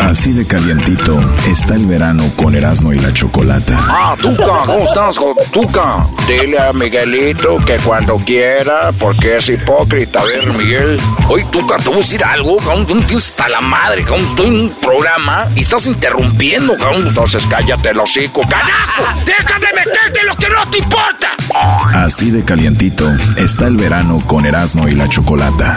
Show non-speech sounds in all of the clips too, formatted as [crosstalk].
Así de calientito está el verano con Erasmo y la Chocolata. Ah, Tuca, ¿cómo estás, Tuca? Dile a Miguelito que cuando quiera, porque es hipócrita. A ver, Miguel. Oye, Tuca, te voy a decir algo, cabrón. No hasta la madre, cabrón. Estoy en un programa y estás interrumpiendo, cabrón. Entonces cállate el hocico. ¡Carajo! ¡Déjame meterte lo que no te importa! Así de calientito está el verano con Erasmo y la Chocolata.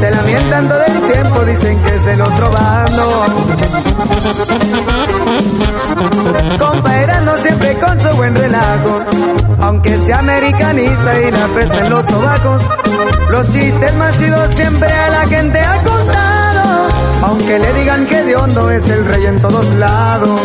Se lamentan todo el tiempo, dicen que es del otro bando. Compa no siempre con su buen relajo. Aunque sea americanista y la pesta en los sobacos. Los chistes más chidos siempre a la gente ha contado. Aunque le digan que de hondo es el rey en todos lados.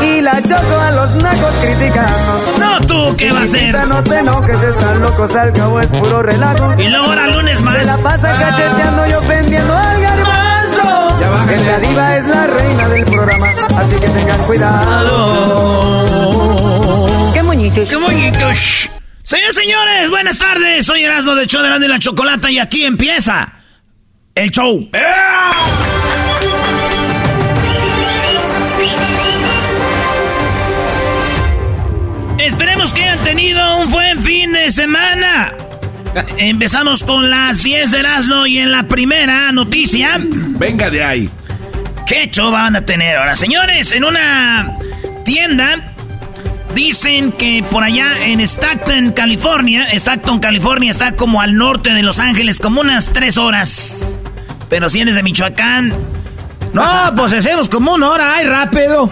Y la choco a los nacos criticando. Tú, ¿qué va a ser? No te enojes, están locos, al cabo es puro relajo. Y luego ahora lunes más. Se la pasa cacheteando y ofendiendo al garbanzo. Que la diva es la reina del programa, así que tengan cuidado. ¡Qué moñitos! ¡Qué bonitos! Señores, señores, buenas tardes. Soy Erasmo de Show de la Chocolata y aquí empieza el show. Esperemos un buen fin de semana. Empezamos con las 10 de Erasmo y en la primera noticia. Venga de ahí. ¿Qué show van a tener ahora? Señores, en una tienda dicen que por allá en Stockton, California, Stockton, California está como al norte de Los Ángeles, como unas tres horas. Pero si eres de Michoacán, no, pues hacemos como una hora, ay, rápido.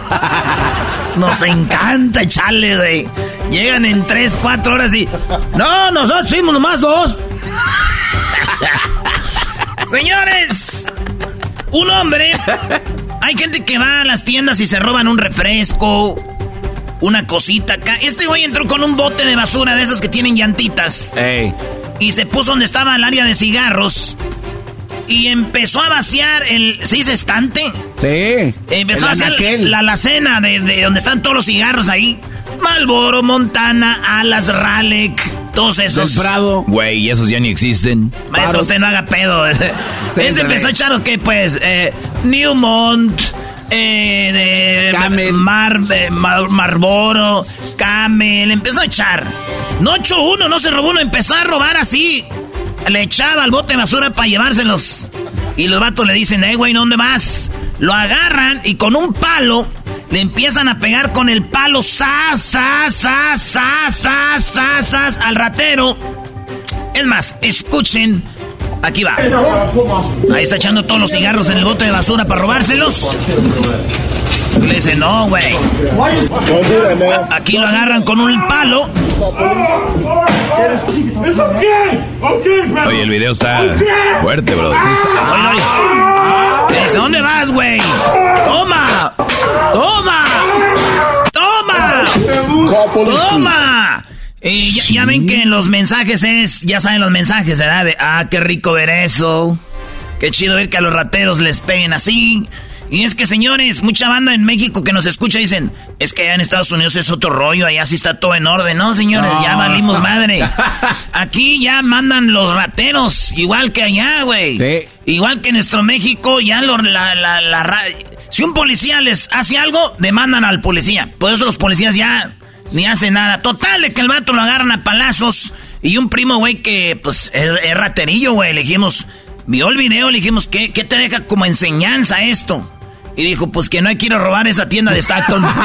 [laughs] Nos encanta echarle, güey. Llegan en tres, cuatro horas y... No, nosotros fuimos nomás dos. [laughs] Señores, un hombre... Hay gente que va a las tiendas y se roban un refresco, una cosita acá. Este güey entró con un bote de basura de esas que tienen llantitas. Ey. Y se puso donde estaba el área de cigarros. Y empezó a vaciar el... ¿Se dice estante? Sí. Empezó a hacer anaquel. la alacena de, de donde están todos los cigarros ahí. Malboro, Montana, Alas, Ralec, todos esos. Del Prado. Güey, y esos ya ni existen. Maestro, usted no haga pedo. [laughs] este Céntrale. empezó a echar, ¿qué pues? Eh, Newmont, eh, de Camel. Mar, eh, Mar- Marlboro, Camel. Empezó a echar. No echó uno, no se robó uno. Empezó a robar así. Le echaba al bote de basura para llevárselos. Y los vatos le dicen, eh, güey, ¿dónde vas? Lo agarran y con un palo le empiezan a pegar con el palo, sas, sas, sas, sas, sas, sas, sas, al ratero. Es más, escuchen. Aquí va. Ahí está echando todos los cigarros en el bote de basura para robárselos. Le dice, no, güey. Aquí lo agarran con un palo. Oye, el video está fuerte, bro. Oye, oye. Le dice, ¿dónde vas, güey? ¡Toma! ¡Toma! ¡Toma! ¡Toma! Y ya, ven que los mensajes es, ya saben los mensajes, ¿verdad? De, ah, qué rico ver eso. Qué chido ver que a los rateros les peguen así. Y es que, señores, mucha banda en México que nos escucha dicen, es que allá en Estados Unidos es otro rollo, allá sí está todo en orden. No, señores, ya valimos [laughs] madre. Aquí ya mandan los rateros, igual que allá, güey. Sí. Igual que en nuestro México, ya lo- la, la, la Si un policía les hace algo, demandan al policía. Por eso los policías ya ni hacen nada. Total, de que el vato lo agarran a palazos. Y un primo, güey, que pues es, es raterillo, güey. Le dijimos, vio el video, le dijimos, ¿qué, ¿qué te deja como enseñanza esto? Y dijo, pues que no a robar esa tienda de Stockton. [laughs]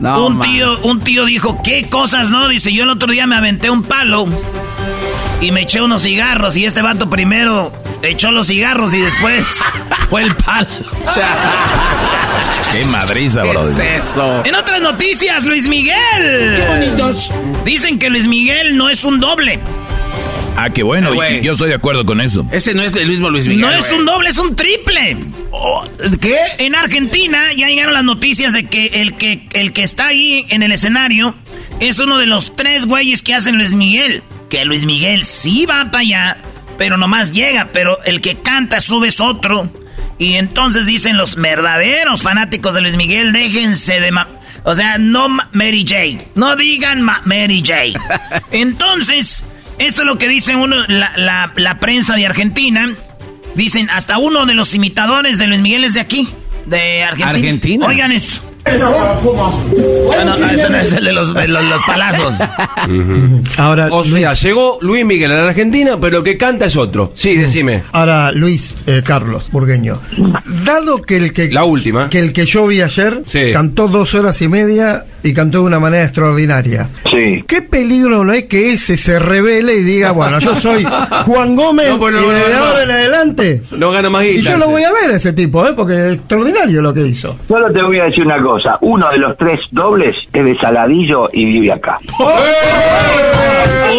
No, un man. tío, un tío dijo, ¿qué cosas no? Dice, yo el otro día me aventé un palo y me eché unos cigarros y este vato primero echó los cigarros y después [laughs] fue el palo. Qué madriza, ¿Qué bro. es eso? En otras noticias, Luis Miguel. Qué bonitos. Dicen que Luis Miguel no es un doble. Ah, qué bueno. Eh, güey. Yo estoy de acuerdo con eso. Ese no es el mismo Luis Miguel. no es un doble, es un triple. Oh, ¿Qué? En Argentina ya llegaron las noticias de que el que el que está ahí en el escenario es uno de los tres güeyes que hacen Luis Miguel. Que Luis Miguel sí va para allá, pero nomás llega, pero el que canta sube es otro. Y entonces dicen los verdaderos fanáticos de Luis Miguel, déjense de... ma- o sea, no ma- Mary J. No digan ma- Mary J. [laughs] Entonces, esto es lo que dice uno, la, la- la prensa de Argentina. Dicen, hasta uno de los imitadores de Luis Miguel es de aquí, de Argentina. ¿Argentina? Oigan esto. Ah, no, ese no es el de los, de los- los palazos. Ahora, O sea, llegó Luis Miguel a la Argentina, pero el que canta es otro. Sí, decime. ahora Luis eh, Carlos Burgueño. Dado que el que La última. que el que yo vi ayer Sí. cantó dos horas y media y cantó de una manera extraordinaria. Sí. ¿Qué peligro no es que ese se revele y diga, bueno, yo soy [laughs] Juan Gómez No, pues no, y de no. ahora en adelante? No gana más guita. Y yo lo voy a ver a ese tipo, ¿eh? porque es extraordinario lo que hizo. Solo te voy a decir una cosa. Uno de los tres dobles es de Saladillo y vive acá.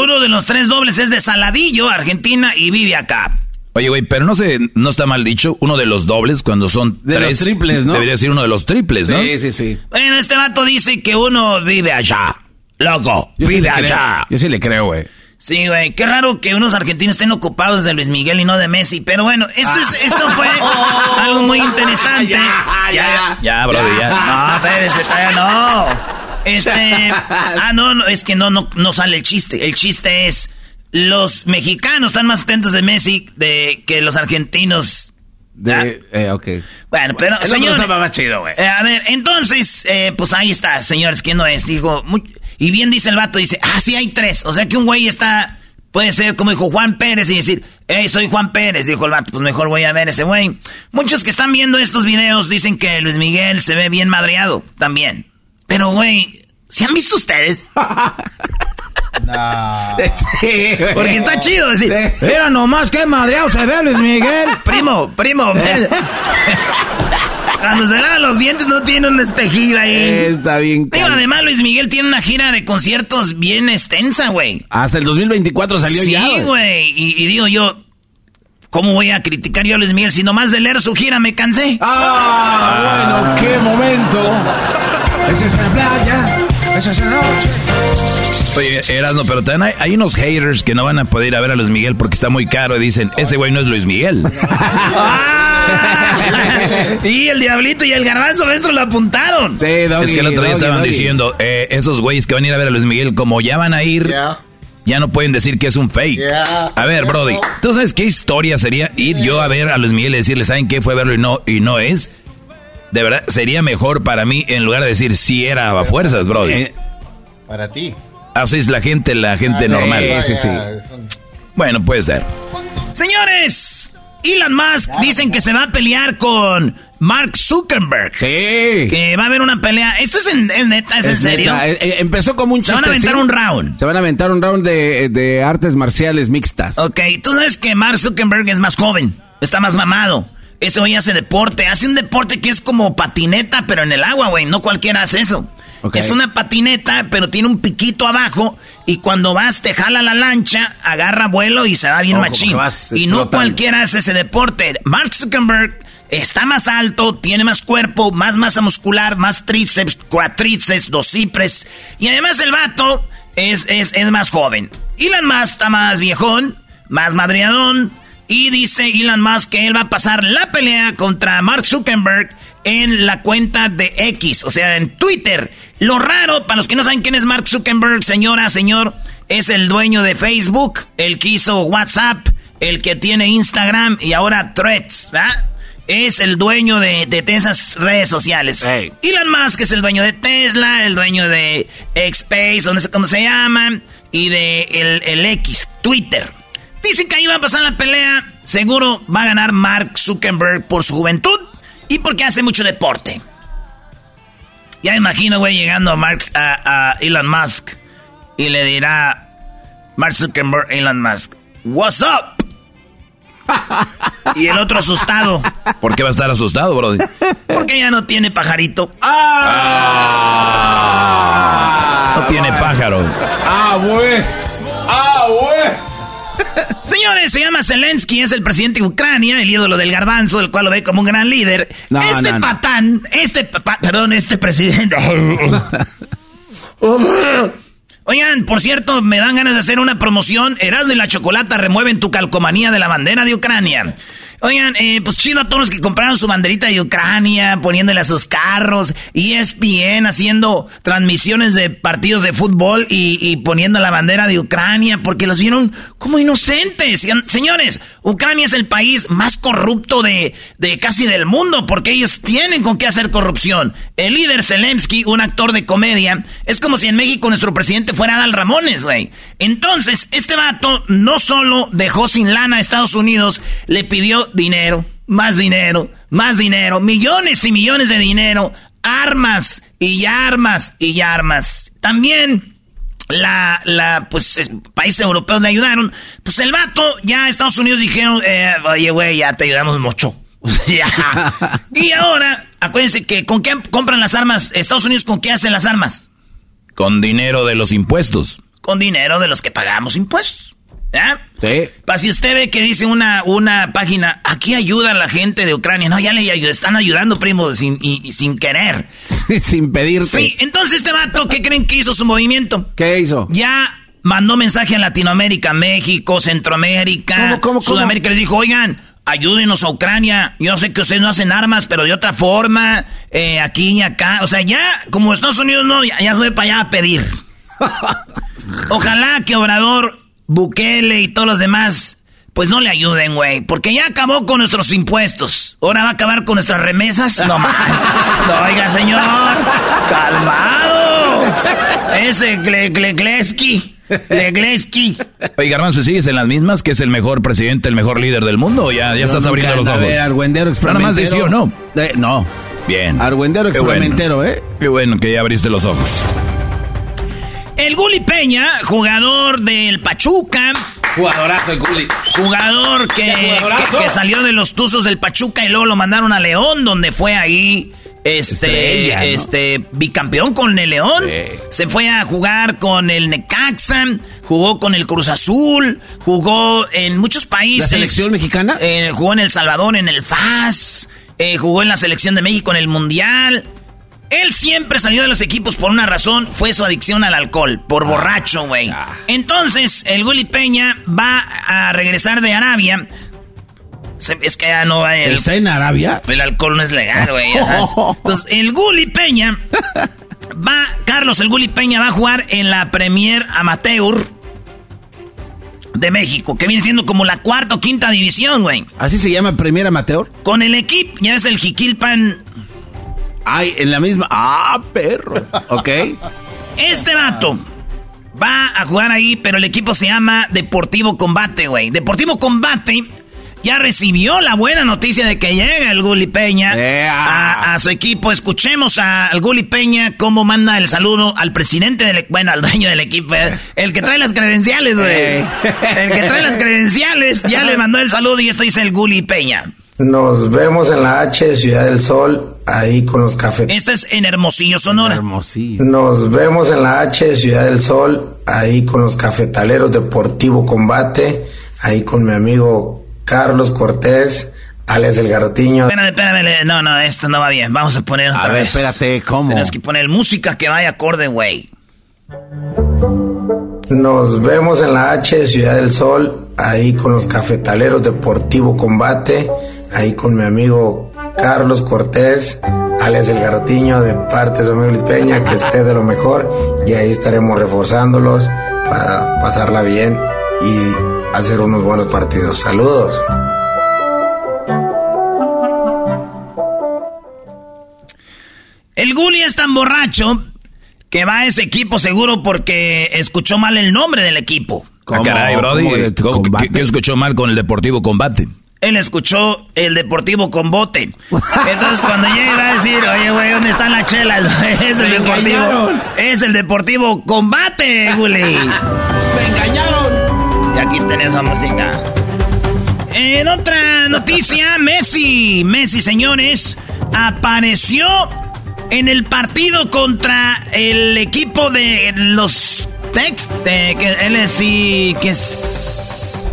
Uno de los tres dobles es de Saladillo, Argentina, y vive acá. Oye, güey, pero no sé, no está mal dicho. Uno de los dobles, cuando son De tres. los triples, ¿no? Debería ser uno de los triples, ¿no? Sí, sí, sí. Bueno, este vato dice que uno vive allá. Loco, Yo sí vive creo. allá. Yo sí le creo, güey. Sí, güey, qué raro que unos argentinos estén ocupados de Luis Miguel y no de Messi. Pero bueno, esto, es, esto fue [laughs] algo muy interesante. Ya, ya. Ya, brother, ya. No, espérese, todavía no. [laughs] Este. Ah, no, no, es que no, no, no sale el chiste. El chiste es. Los mexicanos están más atentos de Messi de que los argentinos. ¿Ah? De, eh, ok. Bueno, pero El otro señor, estaba más chido, güey. eh, a ver, entonces, eh, pues ahí está, señores, ¿quién no es? Dijo, muy- y bien dice el vato, dice, ah, sí hay tres. O sea que un güey está, puede ser como dijo Juan Pérez y decir, hey, soy Juan Pérez, dijo el vato, pues mejor voy a ver ese güey. Muchos que están viendo estos videos dicen que Luis Miguel se ve bien madreado también. Pero, güey, ¿se han visto ustedes? [laughs] [laughs] Sí, güey. Porque está chido decir, Sí. mira nomás qué madreado se ve Luis Miguel. Primo, primo, [laughs] ven. Cuando se lavan los dientes no tiene un espejillo ahí. Está bien. Digo, además Luis Miguel tiene una gira de conciertos bien extensa, güey. Hasta el 2024 salió sí, ya. güey. Y, y digo yo, ¿cómo voy a criticar yo a Luis Miguel si nomás de leer su gira me cansé? Ah, bueno, qué momento. Esa es la playa. Esa es la noche. Oye, Erasmo, pero también hay, hay unos haters que no van a poder ir a ver a Luis Miguel porque está muy caro y dicen, ese güey no es Luis Miguel. [laughs] Y el diablito y el garbanzo maestro lo apuntaron. Sí, doggy, es que el otro día doggy, estaban doggy. diciendo, eh, esos güeyes que van a ir a ver a Luis Miguel, como ya van a ir, ya no pueden decir que es un fake. Yeah. A ver, Brody, ¿tú sabes qué historia sería ir yo a ver a Luis Miguel y decirle, ¿saben qué fue verlo y no, y no es? De verdad, sería mejor para mí en lugar de decir si era a fuerzas, Brody. Para ti. Así es la gente, la gente normal. sí, sí. Bueno, puede ser. Señores, Elon Musk dicen que se va a pelear con Mark Zuckerberg. Sí. Que va a haber una pelea. ¿Esto es, en, es neta? ¿Es, en serio? neta, eh, eh, empezó como un Se van a chiste, aventar sí. un round. Se van a aventar un round de, de artes marciales mixtas. Ok, tú sabes que Mark Zuckerberg es más joven, está más mamado. Ese güey hace deporte, hace un deporte que es como patineta, pero en el agua, güey. No cualquiera hace eso. Es una patineta, pero tiene un piquito abajo y cuando vas te jala la lancha, agarra vuelo y se va bien como machín. Y no cualquiera hace ese deporte. Mark Zuckerberg está más alto, tiene más cuerpo, más masa muscular, más tríceps, cuatríceps, dosipres. Y además el vato es, es, es más joven. Elon Musk está más viejón, más madriadón. Y dice Elon Musk que él va a pasar la pelea contra Mark Zuckerberg en la cuenta de X, o sea, en Twitter. Lo raro, para los que no saben quién es Mark Zuckerberg, señora, señor, es el dueño de Facebook, el que hizo WhatsApp, el que tiene Instagram y ahora Threads, ¿verdad? Es el dueño de, de esas redes sociales. Elon Musk es el dueño de Tesla, el dueño de Xpace, no sé cómo se llama, y de el, el X, Twitter. Dice que ahí va a pasar la pelea. Seguro va a ganar Mark Zuckerberg por su juventud y porque hace mucho deporte. Ya me imagino, güey, llegando a, Mark, a, a Elon Musk y le dirá Mark Zuckerberg, Elon Musk, What's up? y el otro asustado. ¿Por qué va a estar asustado, Brody? Porque ya no tiene pajarito. Ah. No tiene pájaro. Ah, güey. Ah, güey. [laughs] Señores, se llama Zelensky, es el presidente de Ucrania, el ídolo del garbanzo, el cual lo ve como un gran líder. No, este no, no. patán, este, pa- perdón, este presidente. [laughs] Oigan, por cierto, me dan ganas de hacer una promoción. Erasmo y la Chocolata remueven tu calcomanía de la bandera de Ucrania. Oigan, eh, pues chido a todos los que compraron su banderita de Ucrania, poniéndole a sus carros, ESPN haciendo transmisiones de partidos de fútbol y, y poniendo la bandera de Ucrania, porque los vieron como inocentes. Señores, Ucrania es el país más corrupto de, de casi del mundo, porque ellos tienen con qué hacer corrupción. El líder Zelensky, un actor de comedia, es como si en México nuestro presidente fuera Adal Ramones, güey. Entonces, este vato no solo dejó sin lana a Estados Unidos, le pidió dinero, más dinero, más dinero, millones y millones de dinero, armas y armas y armas. También la, la, pues, es- países europeos le ayudaron. Pues el vato, ya Estados Unidos dijeron, eh, oye, güey, ya te ayudamos mucho. [laughs] ya. [laughs] Y ahora, acuérdense que con qué compran las armas, Estados Unidos con qué hacen las armas. Con dinero de los impuestos. Con dinero de los que pagamos impuestos. ¿Ya? Sí. Para si usted ve que dice una, una página, aquí ayuda a la gente de Ucrania. No, ya le están ayudando, primo, sin, y- y sin querer. [laughs] Sin pedirte. Sí, entonces este vato, ¿qué creen que hizo su movimiento? ¿Qué hizo? Ya mandó mensaje a Latinoamérica, México, Centroamérica, ¿Cómo, cómo, cómo? Sudamérica. Les dijo, oigan, ayúdenos a Ucrania. Yo sé que ustedes no hacen armas, pero de otra forma, eh, aquí y acá. O sea, ya, como Estados Unidos no, ya, ya soy para allá a pedir. [laughs] Ojalá que Obrador, Bukele y todos los demás, pues no le ayuden, güey. Porque ya acabó con nuestros impuestos. Ahora va a acabar con nuestras remesas. No más. [laughs] No, oiga, señor. Calmado. Ese Gle- Gle- Gleski. Gleski. Oye, Garbanzo, ¿sigues en las mismas? ¿Que es el mejor presidente, el mejor líder del mundo? ¿O ya, ya estás abriendo los ojos? A ver, argüendero Nada más de sí o no. Eh, no. Bien. Argüendero bueno. experimentero, ¿eh? Qué bueno que ya abriste los ojos. El Guli Peña, jugador del Pachuca. Jugadorazo el Gulli. Jugador que, jugadorazo! que- que salió de los Tuzos del Pachuca y luego lo mandaron a León, donde fue ahí. Este, Estrella, ¿no? este, bicampeón con el León. Se fue a jugar con el Necaxa, jugó con el Cruz Azul, jugó en muchos ¿La países. selección mexicana? Eh, jugó en El Salvador, en el FAS. eh, jugó en la selección de México en el Mundial. Él siempre salió de los equipos por una razón, fue su adicción al alcohol, Ah, por borracho, güey. Entonces, el Willy Peña va a regresar de Arabia. Es que ya no va el, ¿Está en Arabia? el alcohol no es legal, güey. [laughs] Entonces, el Guli Peña va, Carlos, el Guli Peña va a jugar en la Premier Amateur de México, que viene siendo como la cuarta o quinta división, güey. ¿Así se llama Premier Amateur? Con el equipo, ya es el Jiquilpan. Ay, en la misma. ¡Ah, perro! Ok. Este vato va a jugar ahí, pero el equipo se llama Deportivo Combate, güey. Deportivo Combate ya recibió la buena noticia de que llega el Guli Peña a, a su equipo. Escuchemos al Guli Peña cómo manda el saludo al presidente del, e- bueno, al dueño del equipo, eh, el que trae las credenciales, güey. El que trae las credenciales ya le mandó el saludo y esto dice el Guli Peña. Nos vemos en la H de Ciudad del Sol, ahí con los cafetaleros. Este es en Hermosillo, Sonora. Hermosillo. Nos vemos en la H de Ciudad del Sol, ahí con los cafetaleros Deportivo Combate, ahí con mi amigo Carlos Cortés, Alex el Garrotiño. Espérame, espérame, no, no, esto no va bien. Vamos a poner otra A ver, vez. espérate, ¿cómo? Tienes que poner música que vaya acorde, güey. Nos vemos en la H de Ciudad del Sol, ahí con los cafetaleros Deportivo Combate, ahí con mi amigo Carlos Cortés, Alex el Garrotiño, de parte de su amigo Luis Peña, que esté de lo mejor, y ahí estaremos reforzándolos para pasarla bien y hacer unos buenos partidos. Saludos. El Gulli es tan borracho que va a ese equipo seguro porque escuchó mal el nombre del equipo. Ah, caray, Brody. ¿cómo- ¿Qué, qué escuchó mal con el Deportivo Combate? Él escuchó el Deportivo con bote. Entonces cuando llega va a decir, oye, güey, ¿dónde están las chelas? [laughs] Es el Me Deportivo. engañaron. Es el Deportivo Combate, Gulli. ¡Me [laughs] engañaron! Y aquí tenés la música. En otra noticia, Messi, Messi, señores, apareció en el partido contra el equipo de los Tex, que él es, sí, que es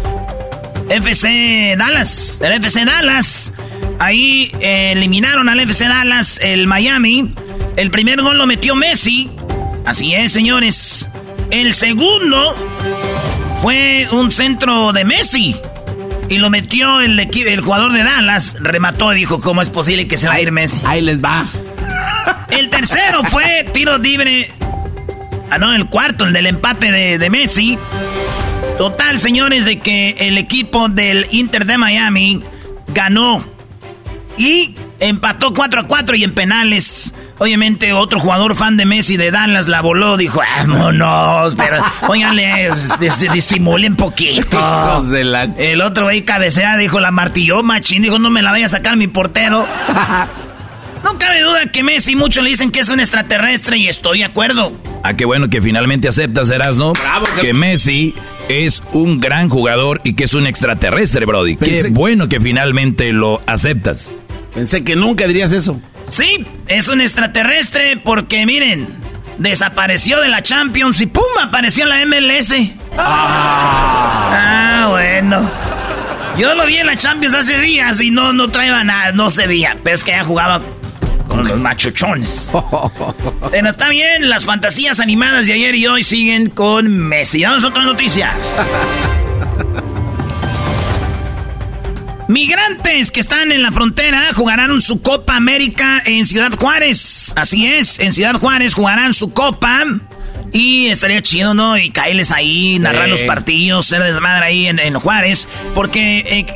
FC Dallas, el FC Dallas. Ahí eh, eliminaron al FC Dallas, el Miami. El primer gol lo metió Messi. Así es, señores. El segundo fue un centro de Messi. Y lo metió el, el jugador de Dallas. Remató y dijo, ¿cómo es posible que se va a ir Messi? Ahí les va. El tercero fue tiro libre. Ah, no, el cuarto, el del empate de, de Messi. Total, señores, de que el equipo del Inter de Miami ganó. Y empató 4 a 4 y en penales. Obviamente, otro jugador fan de Messi de Dallas la voló. Dijo, vámonos, pero óiganle, dis- disimulen poquito. [laughs] Hijos de la- El otro güey cabecea, dijo, la martilló machín. Dijo, no me la vaya a sacar mi portero. [laughs] No cabe duda que Messi, muchos le dicen que es un extraterrestre y estoy de acuerdo. Ah, qué bueno que finalmente aceptas, Erasno, que Messi es un gran jugador y que es un extraterrestre, Brody. Qué Pensé- bueno que finalmente lo aceptas. Pensé que nunca dirías eso. Sí, es un extraterrestre porque miren, desapareció de la Champions y ¡pum! apareció en la MLS. Ah, bueno. Yo lo vi en la Champions hace días y no, no traía nada, no se veía. Pero es que ya jugaba con los machuchones. Pero [laughs] está bien, las fantasías animadas de ayer y hoy siguen con Messi. Vamos a otras noticias. [laughs] Migrantes que están en la frontera jugarán su Copa América en Ciudad Juárez. Así es, en Ciudad Juárez jugarán su Copa. Y estaría chido, ¿no? Y caerles ahí, narrar Sí. los partidos, ser desmadre ahí en, en Juárez. Porque eh,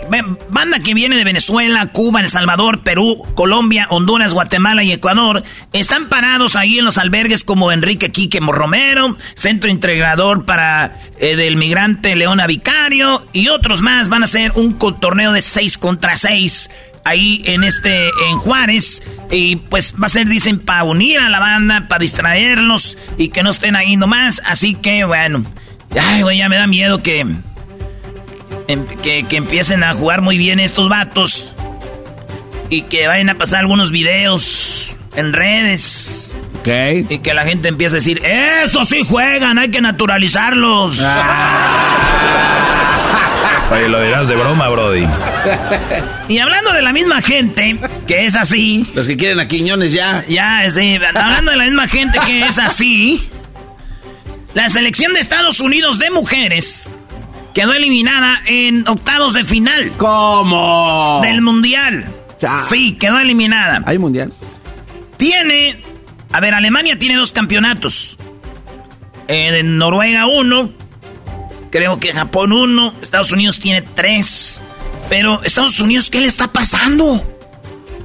banda que viene de Venezuela, Cuba, El Salvador, Perú, Colombia, Honduras, Guatemala y Ecuador están parados ahí en los albergues como Enrique Quique Romero, Centro Integrador para eh, del Migrante Leona Vicario y otros más. Van a hacer un torneo de 6 contra 6 ahí en este, en Juárez. Y pues va a ser, dicen, para unir a la banda, para distraerlos y que no estén ahí nomás. Así que bueno, ay, güey, ya me da miedo que, em- que, que empiecen a jugar muy bien estos vatos y que vayan a pasar algunos videos en redes. Ok. Y que la gente empiece a decir, eso sí juegan, hay que naturalizarlos. [laughs] Oye, lo dirás de broma, Brody. [laughs] Y hablando de la misma gente, que es así, Los que quieren a Quiñones ya. Ya, sí, hablando de la misma gente que es así, la selección de Estados Unidos de mujeres quedó eliminada en octavos de final ¿Cómo? del Mundial. Ya. Sí, quedó eliminada. Hay mundial. Tiene, a ver, Alemania tiene dos campeonatos. Eh, en Noruega uno, creo que Japón uno, Estados Unidos tiene tres. Pero Estados Unidos, ¿qué le está pasando?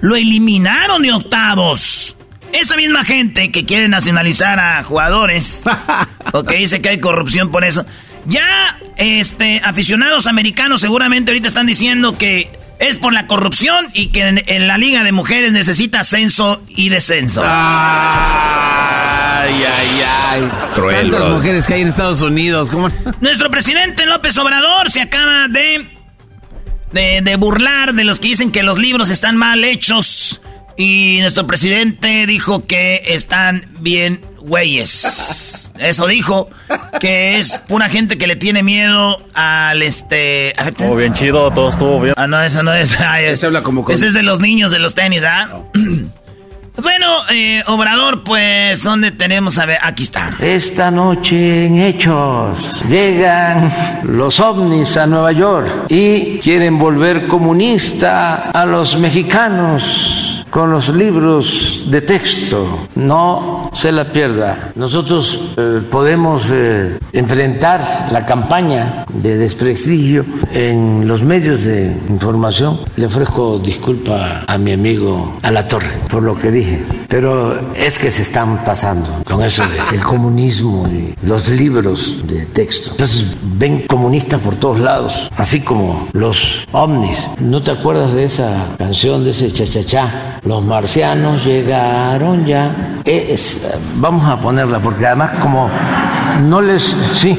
Lo eliminaron de octavos. Esa misma gente que quiere nacionalizar a jugadores, [laughs] o que dice que hay corrupción por eso, ya este, aficionados americanos seguramente ahorita están diciendo que es por la corrupción y que en, en la Liga de Mujeres necesita ascenso y descenso. Ay, ay, ay. Cruel, Tantas mujeres que hay en Estados Unidos. ¿Cómo? Nuestro presidente López Obrador se acaba de, de, de burlar de los que dicen que los libros están mal hechos. Y nuestro presidente dijo que están bien güeyes. Eso dijo, que es pura gente que le tiene miedo al este... Estuvo bien chido, todo estuvo bien. Ah, no, eso no es. Ay, Ese habla como con- Ese es de los niños de los tenis, ¿ah? [clears throat] Pues bueno, eh, Obrador, pues, ¿dónde tenemos? A ver, aquí está. Esta noche en Hechos llegan los ovnis a Nueva York y quieren volver comunista a los mexicanos con los libros de texto. No se la pierda. Nosotros eh, podemos eh, enfrentar la campaña de desprestigio en los medios de información. Le ofrezco disculpa a mi amigo a la torre por lo que dije, pero es que se están pasando con eso del comunismo y los libros de texto. Entonces ven comunistas por todos lados, así como los ovnis. ¿No te acuerdas de esa canción, de ese cha-cha-cha? Los marcianos llegaron ya. Es- vamos a ponerla porque además como no les... Sí,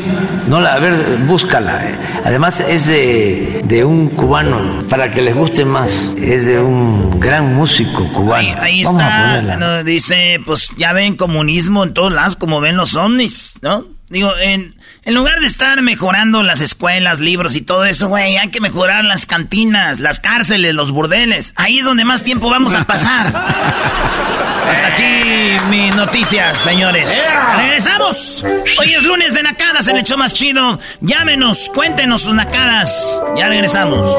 no la... A ver, búscala. Además es de, de un cubano, para que les guste más. Es de un gran músico cubano. Ahí Vamos a está, ponerla. no, dice, pues ya ven comunismo en todos lados, como ven los ovnis, ¿no? Digo, en, en lugar de estar mejorando las escuelas, libros y todo eso, güey, hay que mejorar las cantinas, las cárceles, los burdeles. Ahí es donde más tiempo vamos a pasar. [laughs] Hasta aquí mis noticias, señores. Regresamos. Hoy es lunes de Nacadas, el hecho más chido. Llámenos, cuéntenos sus Nacadas. Ya regresamos.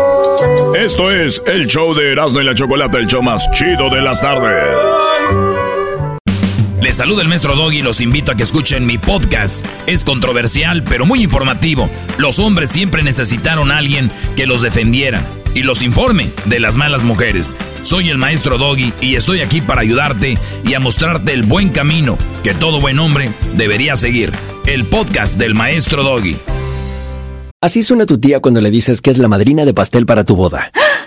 Esto es el show de Erasmo y la Chocolata, el show más chido de las tardes. Les saluda el maestro Doggy y los invito a que escuchen mi podcast. Es controversial, pero muy informativo. Los hombres siempre necesitaron a alguien que los defendiera y los informe de las malas mujeres. Soy el maestro Doggy y estoy aquí para ayudarte y a mostrarte el buen camino que todo buen hombre debería seguir. El podcast del maestro Doggy. Así suena tu tía cuando le dices que es la madrina de pastel para tu boda. [laughs]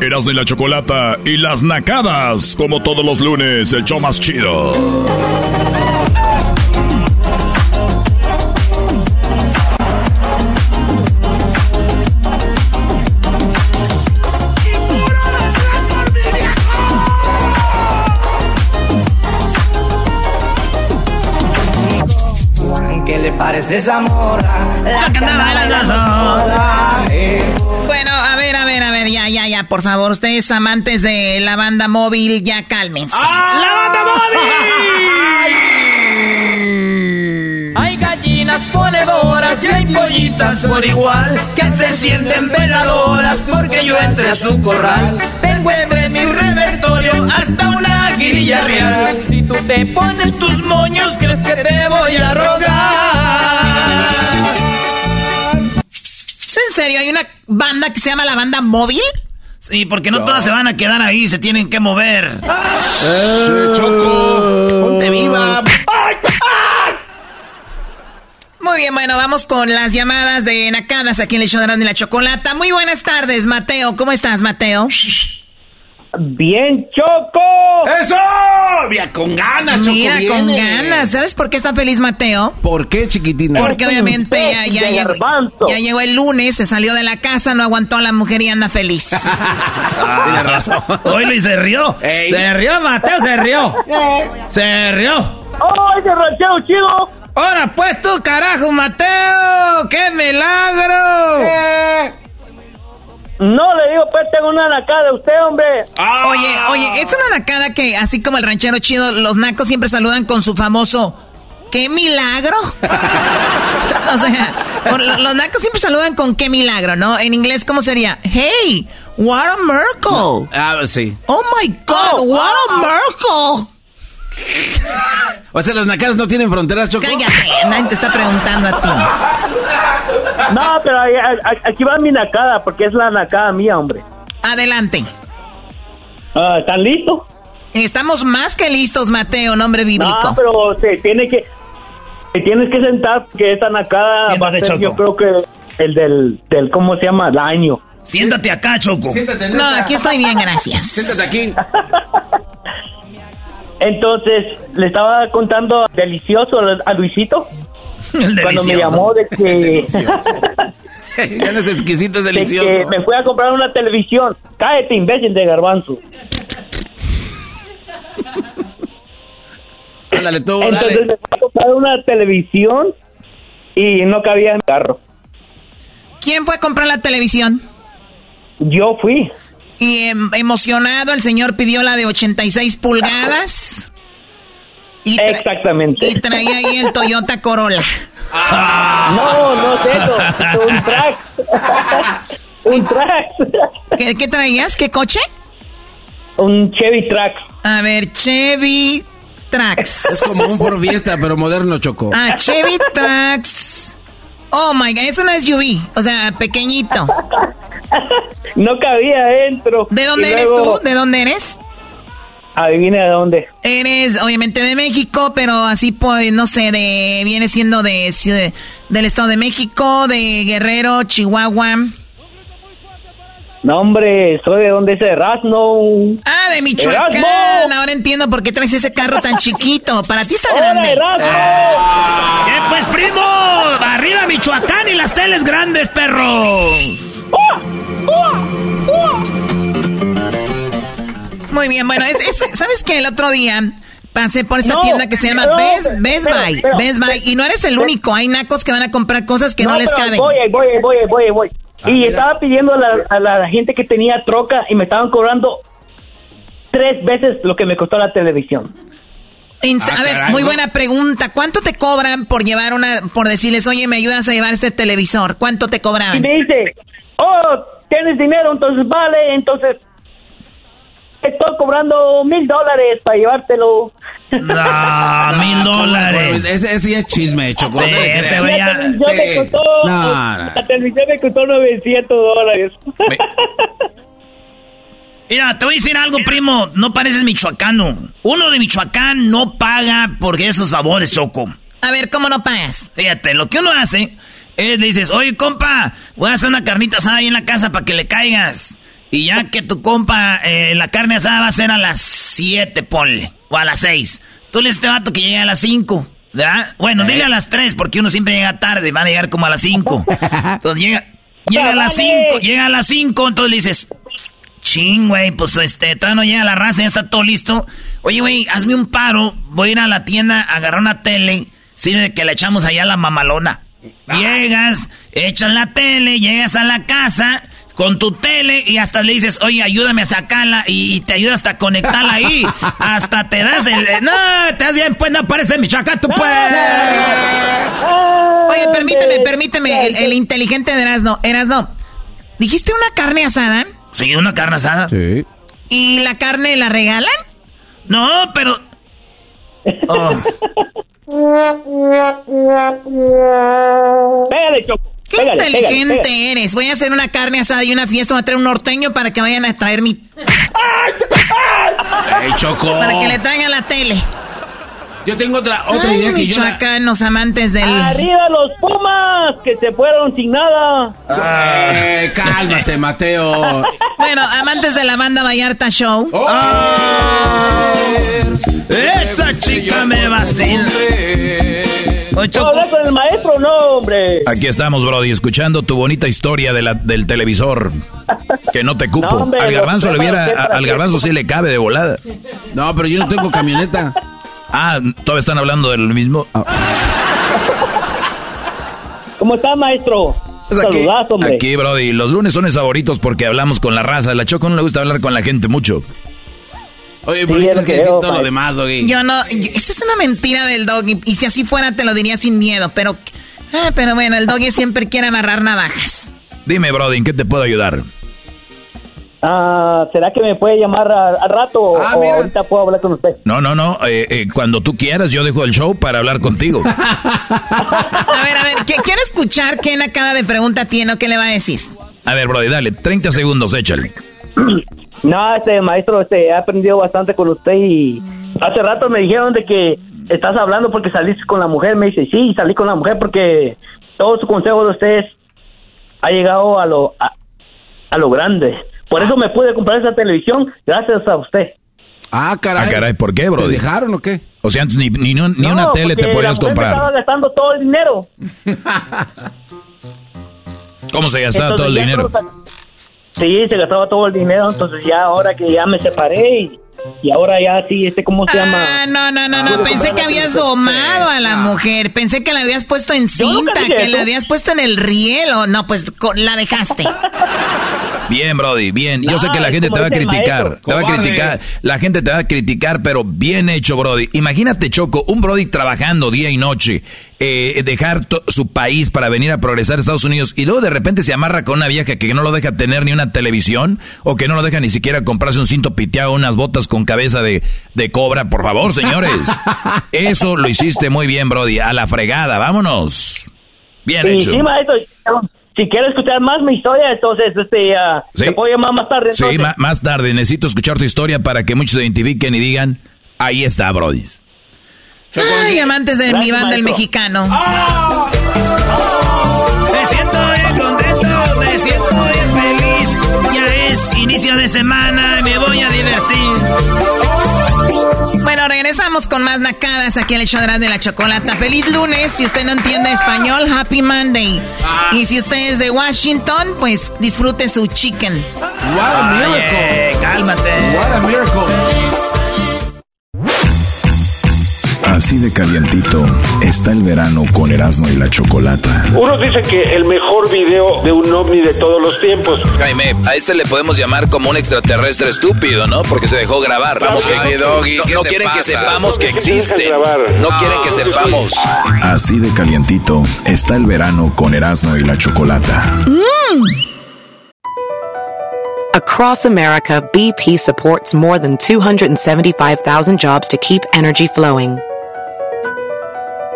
Erasmo y la Chocolata y las Nacadas, como todos los lunes, el show más chido. ¿Qué le parece esa morra? La que anda bailando ya, por favor, ustedes amantes de la banda móvil, ya cálmense. ¡La banda Hay gallinas ponedoras y hay pollitas por igual que se sienten veladoras porque yo entré a su corral. Tengo en mi repertorio hasta una guirilla real. Si tú te pones tus moños, crees que te voy a rogar. ¿En serio? ¿Hay una banda que se llama la banda móvil? Sí, porque no, todas se van a quedar ahí, se tienen que mover. Choco, ponte viva. Muy bien, bueno, vamos con las llamadas de Nacadas aquí en el show de y la Chocolata. Muy buenas tardes, Mateo. ¿Cómo estás, Mateo? Bien, Choco. ¡Eso! Mira, con ganas, Choco. Mira, con viene. ganas. ¿Sabes por qué está feliz Mateo? ¿Por qué, chiquitina? Porque obviamente ya, ya llegó, ya llegó el lunes, se salió de la casa, no aguantó a la mujer y anda feliz. [laughs] Tiene razón. Hoy Luis se rió. Se rió, Mateo, se rió. Se rió. ¡Oh, ese ranchero chido! Ahora pues tú, carajo, Mateo. ¡Qué milagro! No, le digo, pues tengo una nacada de usted, hombre. Oye, oye, es una nacada que, así como el ranchero chido, los nacos siempre saludan con su famoso ¡Qué milagro! [laughs] o sea, los nacos siempre saludan con ¡Qué milagro! ¿no? En inglés, ¿cómo sería? ¡Hey! ¡What a miracle! Ah, sí. ¡Oh my God! ¡What a miracle! [laughs] O sea, las nacadas no tienen fronteras, Choco. Cállate, nadie te está preguntando a ti. No, pero ahí- aquí va mi nacada, porque es la nacada mía, hombre. Adelante. Ah, ¿Están listos? Estamos más que listos, Mateo, nombre bíblico. No, pero se tiene que... Te tienes que sentar, porque esta nacada va a Siéntate, ser, yo Choco. creo que el del, del, ¿cómo se llama? El año. Siéntate acá, Choco. No, aquí estoy bien, gracias. [laughs] Siéntate aquí. Entonces, le estaba contando delicioso a Luisito. [laughs] Cuando me llamó de que... [laughs] ya no es exquisito, es de que me fui a comprar una televisión. Cállate, imbécil de garbanzo. [laughs] Ándale tú, Entonces dale. me fui a comprar una televisión y no cabía en mi carro. ¿Quién fue a comprar la televisión? Yo fui. Y em, emocionado, el señor pidió la de 86 pulgadas. Y Exactamente. Y traía ahí el Toyota Corolla. No, no es eso. Un track. [laughs] Un track. ¿Qué, qué traías? ¿Qué coche? Un Chevy Trax. A ver, Chevy Trax. Es como un Ford Fiesta, pero moderno, Choco. Ah, Chevy Trax. Oh my god, es una SUV, o sea, pequeñito. No cabía adentro. ¿De dónde Y eres luego- tú? ¿De dónde eres? Adivina de dónde. Eres obviamente de México, pero así pues, no sé, de viene siendo de, del Estado de México, de Guerrero, Chihuahua. No, hombre, soy de donde es Erasmo. Ah, de Michoacán. Erasmo. Ahora entiendo por qué traes ese carro tan chiquito. Para ti está ¡Hola, grande. Erasmo! ¿Qué pues, primo? Arriba Michoacán y las teles grandes, perros. Muy bien, bueno, es, es- ¿sabes qué? El otro día pasé por esta No, tienda que se llama no, Best, Best pero- Buy. pero- Best Buy. Y no eres el único. Hay nacos que van a comprar cosas que no, les caben. Voy, voy, voy, voy. Ah, y estaba pidiendo a la, a la gente que tenía troca y me estaban cobrando tres veces lo que me costó la televisión. En- Ah, a ver, caray, muy ¿no? buena pregunta. ¿Cuánto te cobran por llevar una, por decirles, oye, me ayudas a llevar este televisor? ¿Cuánto te Y cobraban? me dice, oh, tienes dinero, entonces vale, entonces estoy cobrando mil dólares para llevártelo. No, [laughs] mil dólares. Ese, ese ya es chisme, Choco. Sí, este güey ya- La televisión me Sí. costó, No, no. la televisión me costó 900 dólares. [laughs] Mira, te voy a decir algo, primo. No pareces michoacano. Uno de Michoacán no paga por esos favores, Choco. A ver, ¿cómo no pagas? Fíjate, lo que uno hace es le dices, oye, compa, voy a hacer una carnita asada ahí en la casa para que le caigas. Y ya que tu compa, eh, la carne asada va a ser a las 7, ponle. O a las 6. Tú le a este vato que llegue a las 5. ¿Verdad? Bueno, dile a las 3 porque uno siempre llega tarde. Van a llegar como a las 5. Entonces llega, llega a las 5. Llega a las 5. Entonces le dices, Ching, güey, pues este, todavía no llega la raza, ya está todo listo. Oye, güey, hazme un paro, voy a ir a la tienda a agarrar una tele, sirve de que le echamos allá la mamalona. Llegas, echas la tele, llegas a la casa con tu tele y hasta le dices, oye, ayúdame a sacarla y, y te ayuda hasta a conectarla ahí. [laughs] hasta te das el... No, te das bien, pues no parece mi chacato, pues. Oye, permíteme, permíteme, el, el inteligente de Erasno. Erasno, ¿dijiste una carne asada? Sí, una carne asada. Sí. ¿Y la carne la regalan? No, pero... Oh. [laughs] Pégale, Choco. Qué Pégale, inteligente pégale, pégale. eres. Voy a hacer una carne asada y una fiesta. Voy a traer un norteño para que vayan a traer mi... Ey, Choco. Para que le traigan la tele. Yo tengo otra, otra Ay, idea que yo... la- los amantes del... Arriba los Pumas, que se fueron sin nada. Eh, cálmate, Mateo. Bueno, amantes de la banda Vallarta Show. Oh. Esa chica me vacila. ¿No hombre? Aquí estamos, Brody, escuchando tu bonita historia de la, del televisor. Que no te [laughs] cupo. No, hombre, al garbanzo le viera, a- al garbanzo sí le cabe de volada. No, pero yo no tengo camioneta. Ah, todavía están hablando del mismo. Ah. ¿Cómo está, maestro? Pues aquí, Saludazo, hombre. aquí, Brody, los lunes son mis favoritos porque hablamos con la raza. La Choco no le gusta hablar con la gente mucho. Oye, pero Sí, tienes es que decir todo lo demás, Doggy. Yo no, yo- esa es una mentira del doggy. Y si así fuera, te lo diría sin miedo. Pero, ah, pero bueno, el doggy siempre quiere amarrar navajas. Dime, Brody, ¿en qué te puedo ayudar? Ah, ¿Será que me puede llamar al rato o Ah, o ahorita puedo hablar con usted? No, no, no. eh, eh, cuando tú quieras, yo dejo el show para hablar contigo. [laughs] A ver, a ver, ¿qué- quiero escuchar qué acaba de pregunta tiene o qué le va a decir. A ver, Brody, dale, 30 segundos, échale. [clears throat] No, este maestro, este, he aprendido bastante con usted y hace rato me dijeron de que estás hablando porque saliste con la mujer. Me dice, sí, salí con la mujer porque todo su consejo de ustedes ha llegado a lo a, a lo grande. Por eso me pude comprar esa televisión gracias a usted. Ah, caray. Ah, caray, ¿por qué? ¿Te dejaron o qué? O sea, antes ni, ni, ni No, una tele te podías la mujer me Estaba comprar. gastando todo el dinero. [laughs] ¿Cómo se gastaba Entonces, todo el dinero? Sí, se gastaba todo el dinero. Entonces ya ahora que ya me separé y, y ahora ya sí, este, ¿cómo se llama? Ah, no, no, no, no. Ah. Pensé que habías domado a la mujer. Pensé que la habías puesto en cinta, que eso. la habías puesto en el riel. O no, pues co- la dejaste. [laughs] Bien, Brody, bien. Yo sé que la gente te va a criticar. Te va a criticar. La gente te va a criticar, pero bien hecho, Brody. Imagínate, Choco, un Brody trabajando día y noche, eh, dejar su país para venir a progresar a Estados Unidos y luego de repente se amarra con una vieja que no lo deja tener ni una televisión o que no lo deja ni siquiera comprarse un cinto piteado, unas botas con cabeza de, de cobra. Por favor, señores. [laughs] Eso lo hiciste muy bien, Brody. A la fregada, vámonos. Bien Sí, hecho. sí, maestro. Si quiere escuchar más mi historia, entonces, este, ah, Sí. te puedo llamar más tarde. Sí, entonces? más tarde. Necesito escuchar tu historia para que muchos se identifiquen y digan, ahí está, Brody. Ay, amantes de mi banda, el mexicano. Me siento bien contento, me siento bien feliz. Ya es inicio de semana y me voy a divertir. Bueno, regresamos con más nacadas aquí en el show de la Chocolata. Feliz lunes. Si usted no entiende español, Happy Monday. Y si usted es de Washington, pues disfrute su chicken. What a miracle. Oye, cálmate. What a miracle. Así de calientito está el verano con Erasmo y la Chocolata. Unos dicen que el mejor video de un ovni de todos los tiempos. Jaime, a este le podemos llamar como un extraterrestre estúpido, ¿no? Porque se dejó grabar. Vamos, que Ay, Doggy, no, ¿qué no te quieren que pasa? sepamos que existe. No quieren que sepamos. Así de calientito está el verano con Erasmo y la Chocolata. Across America, BP supports more than 275,000 jobs to keep energy flowing.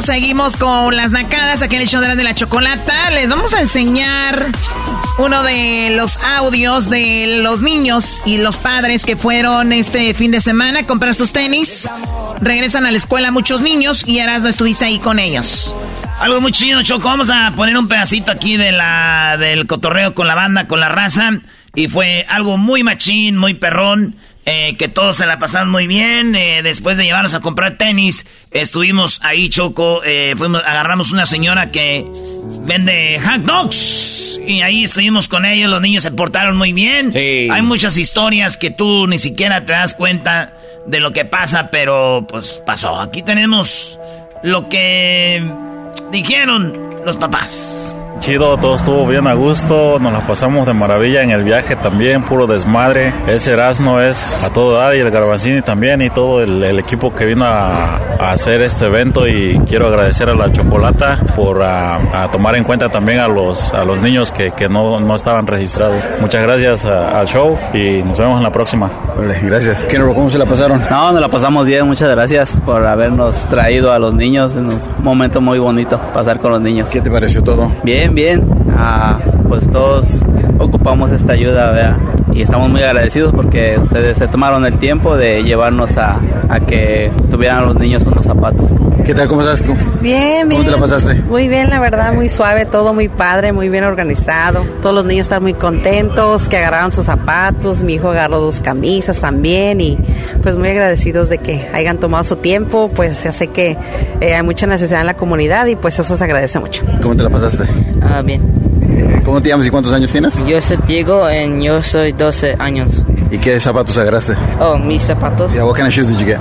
seguimos con las nacadas aquí en el show de la, de la chocolata. Les vamos a enseñar uno de los audios de los niños y los padres que fueron este fin de semana a comprar sus tenis. Regresan a la escuela muchos niños y no estuviste ahí con ellos. Algo muy chido, Choco. Vamos a poner un pedacito aquí de la, del cotorreo con la banda, con la raza. Y fue algo muy machín, muy perrón. Eh, que todos se la pasaron muy bien. Eh, después de llevarnos a comprar tenis, estuvimos ahí, Choco. Eh, fuimos, agarramos una señora que vende hot dogs. Y ahí estuvimos con ellos. Los niños se portaron muy bien. Hay muchas historias que tú ni siquiera te das cuenta de lo que pasa, pero pues pasó. Aquí tenemos lo que dijeron los papás. Chido, todo estuvo bien a gusto, nos la pasamos de maravilla en el viaje también, puro desmadre. Ese Erasmo es a todo dar y el Garbancini también y todo el, equipo que vino a, hacer este evento y quiero agradecer a la Chocolata por a, tomar en cuenta también a los, a los niños que, que no, no, estaban registrados. Muchas gracias al show y nos vemos en la próxima. gracias. ¿Cómo se la pasaron? No, nos la pasamos bien, muchas gracias por habernos traído a los niños en un momento muy bonito pasar con los niños. ¿Qué te pareció todo? Bien, bien, ah, pues todos ocupamos esta ayuda, ¿vea? y estamos muy agradecidos porque ustedes se tomaron el tiempo de llevarnos a, a que tuvieran los niños unos zapatos. ¿Qué tal? ¿Cómo estás? Bien, bien. ¿Cómo te la pasaste? Muy bien, la verdad, muy suave, todo muy padre, muy bien organizado. Todos los niños están muy contentos, que agarraron sus zapatos, mi hijo agarró dos camisas también y pues muy agradecidos de que hayan tomado su tiempo, pues se hace que eh, hay mucha necesidad en la comunidad y pues eso se agradece mucho. ¿Cómo te la pasaste? Ah, bien. ¿Cómo te llamas y cuántos años tienes? Yo soy Diego y yo soy 12 años. ¿Y qué zapatos agarraste? Oh, mis zapatos. Yeah, what kind of shoes did you get?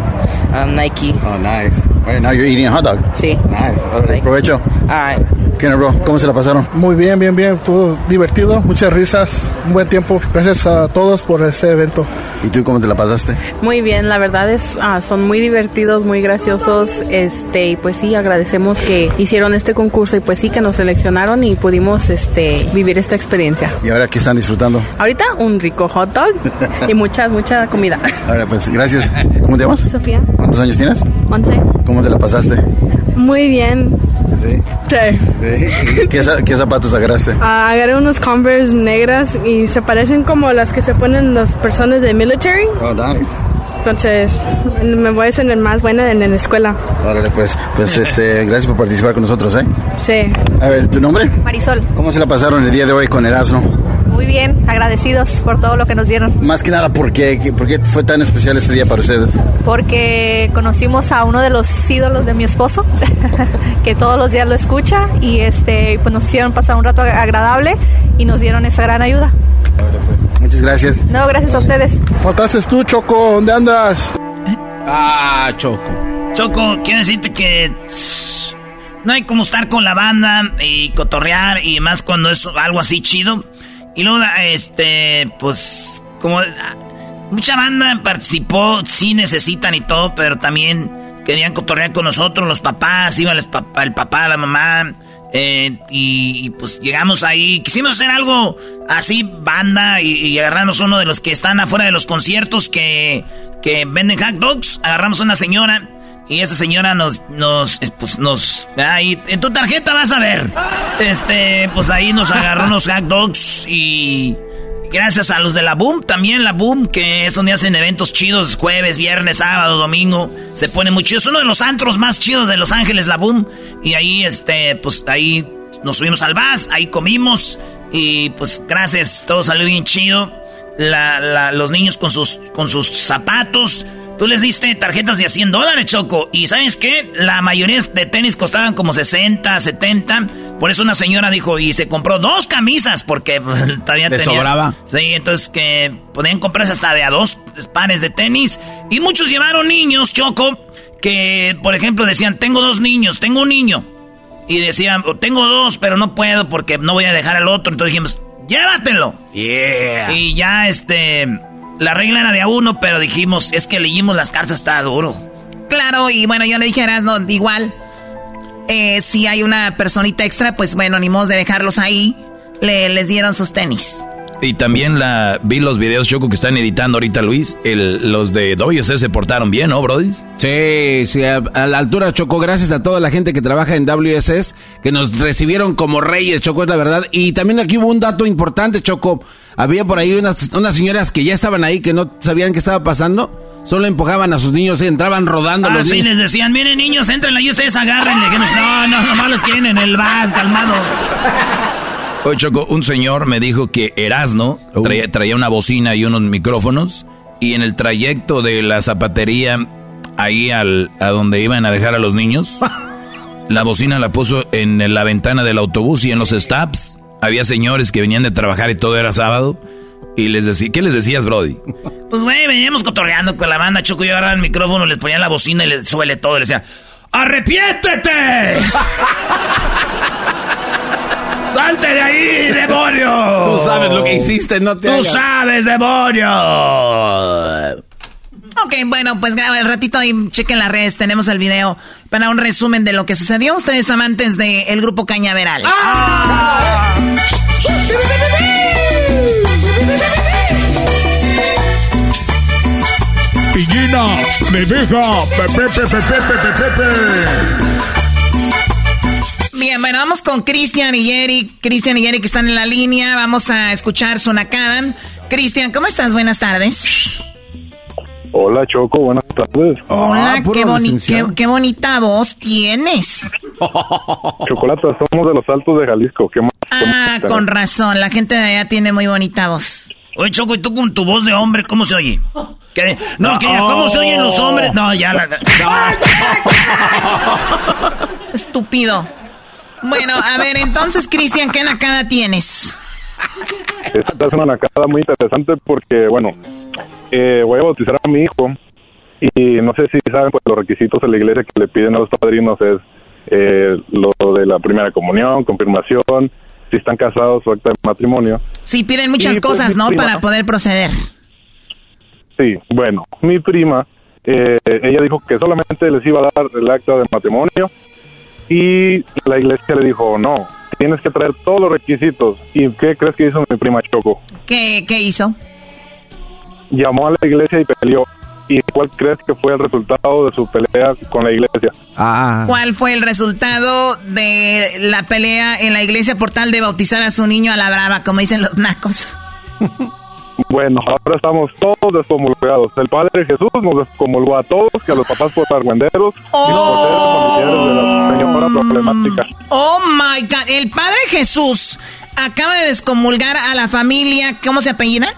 Um, Nike. Oh, nice. Right, now you're eating a hot dog. Sí. Nice. Right. Provecho. All right. ¿Qué bro? ¿Cómo se la pasaron? Muy bien, bien, bien. Estuvo divertido, muchas risas, un buen tiempo. Gracias a todos por este evento. ¿Y tú cómo te la pasaste? Muy bien, la verdad es, ah, son muy divertidos, muy graciosos. Este, y pues sí, agradecemos que hicieron este concurso y pues sí que nos seleccionaron y pudimos este, vivir esta experiencia. ¿Y ahora qué están disfrutando? Ahorita un rico hot dog y mucha, mucha comida. [laughs] Ahora pues, gracias. ¿Cómo te llamas? Sofía. ¿Cuántos años tienes? Once. ¿Cómo te la pasaste? Muy bien. ¿Sí? Sí. ¿Qué, zapatos agarraste? Ah, agarré unos Converse negras y se parecen como las que se ponen las personas de military. Oh, nice. Entonces, me voy a ser más buena en, la escuela. Órale, pues, pues este, gracias por participar con nosotros, ¿eh? Sí. A ver, ¿tu nombre? Marisol. ¿Cómo se la pasaron el día de hoy con Erasmo? Muy bien, agradecidos por todo lo que nos dieron. Más que nada, ¿por qué? ¿Por qué fue tan especial este día para ustedes? Porque conocimos a uno de los ídolos de mi esposo, [laughs] que todos los días lo escucha, y este, pues nos hicieron pasar un rato agradable y nos dieron esa gran ayuda. Pues, muchas gracias. No, gracias a ustedes. Faltaste tú, Choco, ¿dónde andas? Ah, Choco. Choco, quiero decirte que no hay como estar con la banda y cotorrear y más cuando es algo así chido. Y luego, este, pues, como mucha banda participó, sí necesitan y todo, pero también querían cotorrear con nosotros, los papás, iba el papá, el papá la mamá. Eh, y, pues llegamos ahí, quisimos hacer algo así, banda, y, y, agarrarnos uno de los que están afuera de los conciertos que, que venden hot dogs. Agarramos una señora y esa señora nos, nos, pues nos, ahí, en tu tarjeta vas a ver. Este, pues ahí nos agarró unos hot dogs y gracias a los de la Boom, también la Boom, que es donde hacen eventos chidos, jueves, viernes, sábado, domingo, se pone muy chido. Es uno de los antros más chidos de Los Ángeles, la Boom. Y ahí, este, pues ahí nos subimos al bus, ahí comimos y pues gracias, todo salió bien chido. La, la, los niños con sus, con sus zapatos Tú les diste tarjetas de a 100 dólares, Choco. Y ¿sabes qué? La mayoría de tenis costaban como 60, 70. Por eso una señora dijo, y se compró dos camisas porque pues, [laughs] todavía ¿Le sobraba? Sí, entonces que podían comprarse hasta de a dos pares de tenis. Y muchos llevaron niños, Choco, que por ejemplo decían, tengo dos niños, tengo un niño. Y decían, tengo dos, pero no puedo porque no voy a dejar al otro. Entonces dijimos, llévatelo. Yeah. Y ya este la regla era de a uno, pero dijimos, es que leímos las cartas, está duro. Claro, y bueno, yo le dije a igual, eh, si hay una personita extra, pues bueno, ni modo de dejarlos ahí. Le, les dieron sus tenis. Y también la vi los videos, Choco, que están editando ahorita Luis. El, los de WC se portaron bien, ¿no, Brody? Sí, sí, a, a, la altura, Choco, gracias a toda la gente que trabaja en WSS, que nos recibieron como reyes, Choco, es la verdad. Y también aquí hubo un dato importante, Choco. Había por ahí unas, unas señoras que ya estaban ahí, que no sabían qué estaba pasando. Solo empujaban a sus niños y entraban rodando ah, los sí, niños. les decían, miren niños, entren ahí, ustedes agárrenle. Que nos, no, no, nomás los quieren en el vas, calmado. Oye, Choco, un señor me dijo que Erasno traía, traía, una bocina y unos micrófonos y en el trayecto de la zapatería ahí al, a donde iban a dejar a los niños, [laughs] la bocina la puso en la ventana del autobús y en los stops había señores que venían de trabajar y todo era sábado. Y les decía, ¿qué les decías, Brody? Pues, güey, veníamos cotorreando con la banda. Choco, yo agarraba el micrófono, les ponía la bocina y les suele todo. Y les decía, ¡arrepiéntete! [laughs] ¡Salte de ahí, demonio! Tú sabes lo que hiciste, no te Tú hagas. sabes, demonio. Ok, bueno, pues el ratito y chequen las redes. Tenemos el video para un resumen de lo que sucedió. Ustedes amantes del grupo Cañaveral. ¡Ah! Pillina, me deja, pepe, pepe, pepe, pepe. Bien, bueno, vamos con Cristian y Eric. Cristian y Eric están en la línea. Vamos a escuchar su Nakada. Cristian, ¿cómo estás? Buenas tardes. Hola, Choco, buenas tardes. Hola, ah, qué, boni qué, qué, bonita voz tienes. [laughs] Chocolata, somos de los Altos de Jalisco. ¿Qué más ah, con razón, la gente de allá tiene muy bonita voz. Oye, Choco, ¿y tú con tu voz de hombre cómo se oye? ¿Qué? No, no, que ¿cómo se oyen los hombres? No, ya la... No. Estúpido. Bueno, a ver, entonces, Cristian, ¿qué nakada tienes? Esta es una nakada muy interesante porque, bueno, eh, voy a bautizar a mi hijo y no sé si saben, pues los requisitos de la iglesia que le piden a los padrinos es eh, lo de la primera comunión, confirmación, si están casados o acta de matrimonio. Sí, piden muchas y, cosas, pues, ¿no? Prima, Para poder proceder. Sí, bueno, mi prima, eh, ella dijo que solamente les iba a dar el acta de matrimonio y la iglesia le dijo, no, tienes que traer todos los requisitos. ¿Y qué crees que hizo mi prima Choco? ¿Qué, qué hizo? Llamó a la iglesia y peleó. ¿Y cuál crees que fue el resultado de su pelea con la iglesia? Ah. ¿Cuál fue el resultado de la pelea en la iglesia por tal de bautizar a su niño a la brava, como dicen los nacos? [laughs] Bueno, ahora estamos todos descomulgados. El Padre Jesús nos descomulgó a todos, que a los papás por argüenderos oh. y los familiares de la señora problemática. Oh my God, el Padre Jesús acaba de descomulgar a la familia, ¿cómo se apellidan?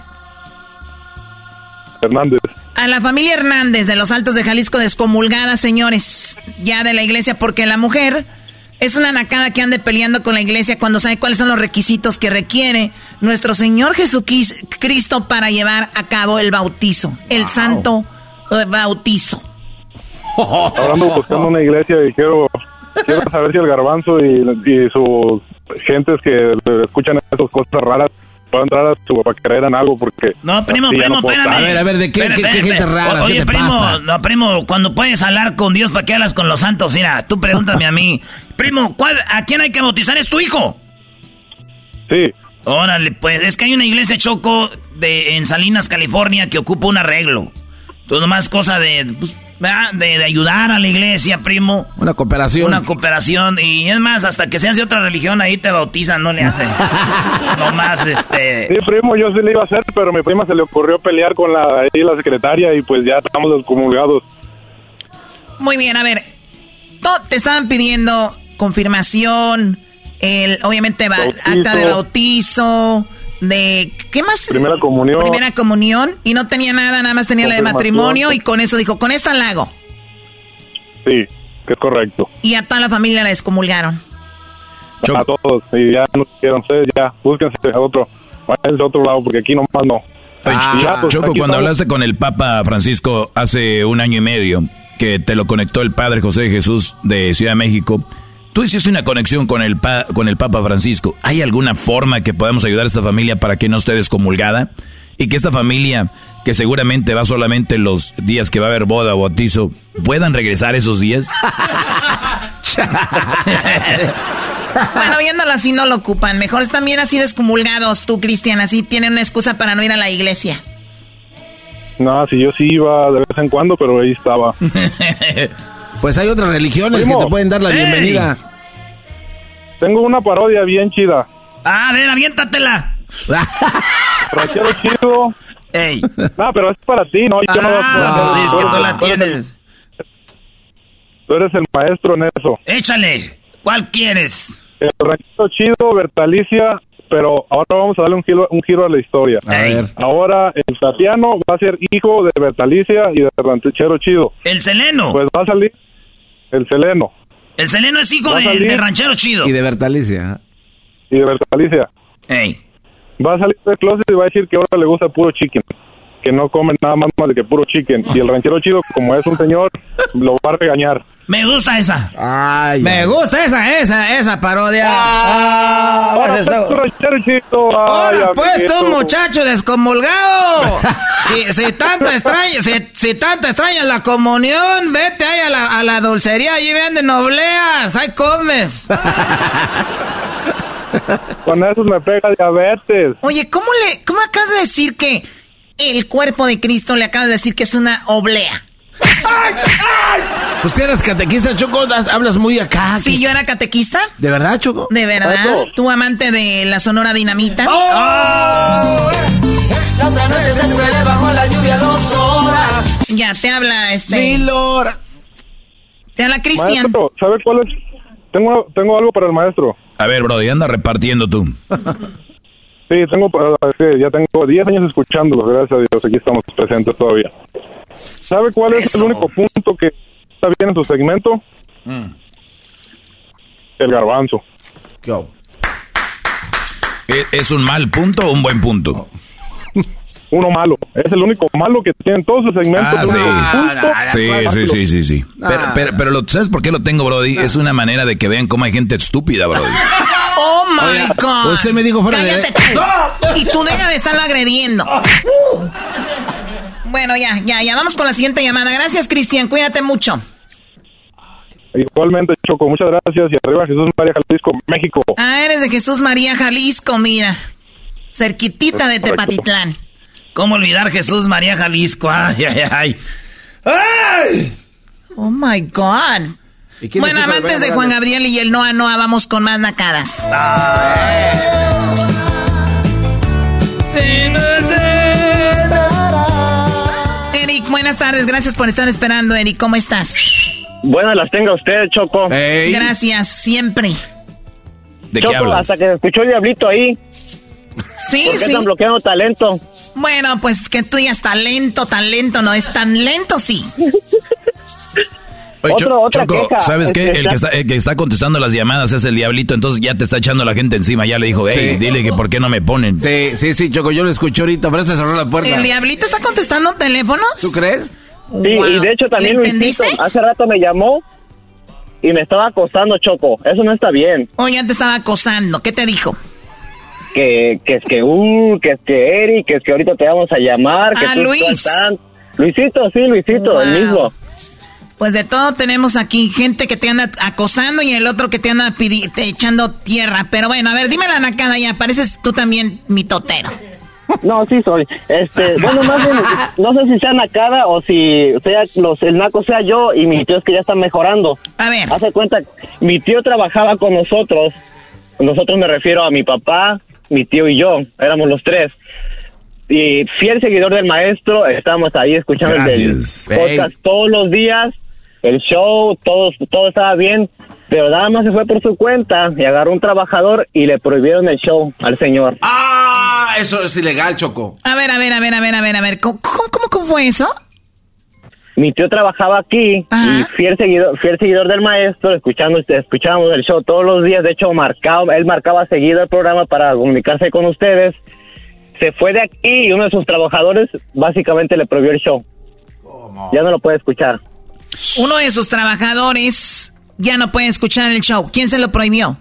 Hernández. A la familia Hernández de los Altos de Jalisco descomulgada, señores, ya de la iglesia, porque la mujer es una nacada que ande peleando con la iglesia cuando sabe cuáles son los requisitos que requiere nuestro Señor Jesucristo para llevar a cabo el bautizo, el wow. santo bautizo. Hablando buscando una iglesia y quiero, quiero saber si el garbanzo y, y sus gentes que escuchan esas cosas raras puedo entrar a su para creer en algo porque no primo primo no espérame. a ver a ver de qué, qué, gente rara oye ¿qué te primo pasa? no primo cuando puedes hablar con Dios para qué hablas con los santos mira tú pregúntame a mí. Primo ¿cuál, a quién hay que bautizar es tu hijo sí. Órale pues es que hay una iglesia choco de en Salinas California que ocupa un arreglo. Tú nomás cosa de pues, de, de, ayudar a la iglesia, primo. Una cooperación. Una cooperación. Y es más, hasta que seas de otra religión, ahí te bautizan, no le hacen. [laughs] no más, este... Sí, primo, yo sí le iba a hacer, pero a mi prima se le ocurrió pelear con la, ahí, la secretaria y pues ya estamos descomulgados. Muy bien, a ver. Te estaban pidiendo confirmación, el, obviamente, bautizo. acta de bautizo de ¿qué más? Primera comunión. Primera comunión y no tenía nada, nada más tenía la de matrimonio y con eso dijo, con esta la hago. Sí, que es correcto. Y a toda la familia la descomulgaron. Choco. A todos, y ya no quieren ser, ya, búsquense a otro, váyanse a otro lado porque aquí nomás no. Ah, ya, pues, Choco, cuando estamos. hablaste con el Papa Francisco hace un año y medio, que te lo conectó el Padre José Jesús de Ciudad de México, Tú hiciste una conexión con el, pa, con el Papa Francisco. ¿Hay alguna forma que podamos ayudar a esta familia para que no esté descomulgada? Y que esta familia, que seguramente va solamente los días que va a haber boda o bautizo, puedan regresar esos días? bueno, escándalo así no lo ocupan. Mejor están bien así descomulgados tú, Cristian. Así tienen una excusa para no ir a la iglesia. No, si yo sí iba de vez en cuando, pero ahí estaba. [laughs] pues hay otras religiones Primo. que te pueden dar la Ey. bienvenida. Tengo una parodia bien chida. Ah, a ver, aviéntatela. [laughs] Ranchero chido. Ey. No, pero es para ti, ¿no? Yo no- Ah, no- es que tú la tienes. Tú eres el maestro en eso. Échale. ¿Cuál quieres? El ranchero chido, Bertalicia, pero ahora vamos a darle un giro, un giro a la historia. A ver. Ahora el Tatiano va a ser hijo de Bertalicia y de ranchero chido. El Seleno. Pues va a salir el Seleno El Seleno es hijo de, ranchero chido. Y de Bertalicia. y de Bertalicia. Ey. Va a salir del closet y va a decir que ahora le gusta puro chicken. Que no come nada más más de que puro chicken. Y el ranchero chido, como es un señor, lo va a regañar. Me gusta esa. Ay, Me gusta esa, esa, esa parodia. Ah, pues está- pues, ay, Ahora pues tú, muchacho descomulgado. [laughs] si, si tanto extraña, si, si tanto extraña la comunión, vete ahí a la, a la dulcería, allí venden obleas, ahí comes. [laughs] Con eso me pega diabetes. Oye, ¿cómo le, cómo acabas de decir que el cuerpo de Cristo le acabas de decir que es una oblea? Pues eres catequista, Choco, hablas muy acá. Sí, yo era catequista. ¿De verdad, Choco? ¿De verdad? ¿Tú amante de la Sonora Dinamita? La otra noche se duele bajo la lluvia dos horas. Ya, te habla este... Sí, Lora. Te habla Cristian. ¿sabe cuál es? Tengo, tengo algo para el maestro. A ver, Brody, anda repartiendo tú. Sí, tengo, sí, ya tengo 10 años escuchándolo, gracias a Dios, aquí estamos presentes todavía. ¿Sabe cuál es el único punto que está bien en tu segmento? El garbanzo. ¿E- ¿Es un mal punto o un buen punto? [laughs] Uno malo. Es el único malo que tienen todos sus segmentos. Ah, sí. punto Sí, sí, sí, sí, sí. Pero, Ah. pero, pero lo- ¿sabes por qué lo tengo, Brody? Es una manera de que vean cómo hay gente estúpida, Brody. [laughs] Oh my God. usted me dijo fuera de- Cállate tú. Y tú deja de estarlo agrediendo. [laughs] Bueno, ya, ya, ya vamos con la siguiente llamada. Gracias, Cristian. Cuídate mucho. Igualmente, Choco, muchas gracias. Y arriba Jesús María Jalisco, México. Ah, eres de Jesús María Jalisco, mira. Cerquitita de. Tepatitlán. ¿Cómo olvidar Jesús María Jalisco? Ay, ay, ay. ¡Ay! Oh my God. ¿Y quién Bueno, amantes de Juan? Gabriel y el Noa Noa, vamos con más nacadas. Eric, buenas tardes. Gracias por estar esperando, Eric. ¿Cómo estás? Buenas las tenga usted, Choco. Gracias, siempre. ¿De Choco, qué hablas? hasta que escuchó el diablito ahí. Sí, ¿Por qué sí. están bloqueando talento? Bueno, pues que tú digas talento, talento, no es tan lento, sí. [laughs] Oye, Otro- otra Choco, queja. ¿sabes qué? Este, El que, está, el que está contestando las llamadas es el diablito, entonces ya te está echando la gente encima. Ya le dijo, hey, Sí. dile que por qué no me ponen. Sí, sí, sí, Choco, yo lo escuché ahorita, por eso se cerró la puerta. ¿El diablito está contestando teléfonos? ¿Tú crees? Sí, Wow. y de hecho también ¿Le Luisito entendiste? hace rato me llamó y me estaba acosando, Choco. Eso no está bien. O ya te estaba acosando. ¿Qué te dijo? Que, que es que, uh, que es que Eric, que es que ahorita te vamos a llamar. Que Ah, tú Luis. estás tan- Luisito, sí, Luisito, el mismo. Pues de todo tenemos aquí gente que te anda acosando y el otro que te anda te echando tierra. Pero bueno, a ver, dime la nacada ya. Pareces tú también mi totero. No, sí soy. Este, bueno, más bien, no sé si sea nacada o si sea los, el naco sea yo y mi tío es que ya está mejorando. A ver. Hace cuenta, mi tío trabajaba con nosotros. Nosotros me refiero a mi papá, mi tío y yo. Éramos los tres. Y fiel seguidor del maestro, estábamos ahí escuchando Gracias. el podcast todos los días, el show, todo, todo estaba bien. Pero nada más se fue por su cuenta y agarró un trabajador y le prohibieron el show al señor. Ah, eso es ilegal, Choco. A ver, a ver, a ver, a ver, a ver, a ver. ¿Cómo, cómo, cómo fue eso? mi tío trabajaba aquí y fiel seguidor, fiel seguidor del maestro, escuchando, escuchábamos el show todos los días, de hecho marcaba, él marcaba seguido el programa para comunicarse con ustedes. Se fue de aquí y uno de sus trabajadores básicamente le prohibió el show. Ya no lo puede escuchar. Uno de sus trabajadores ya no puede escuchar el show. ¿Quién se lo prohibió?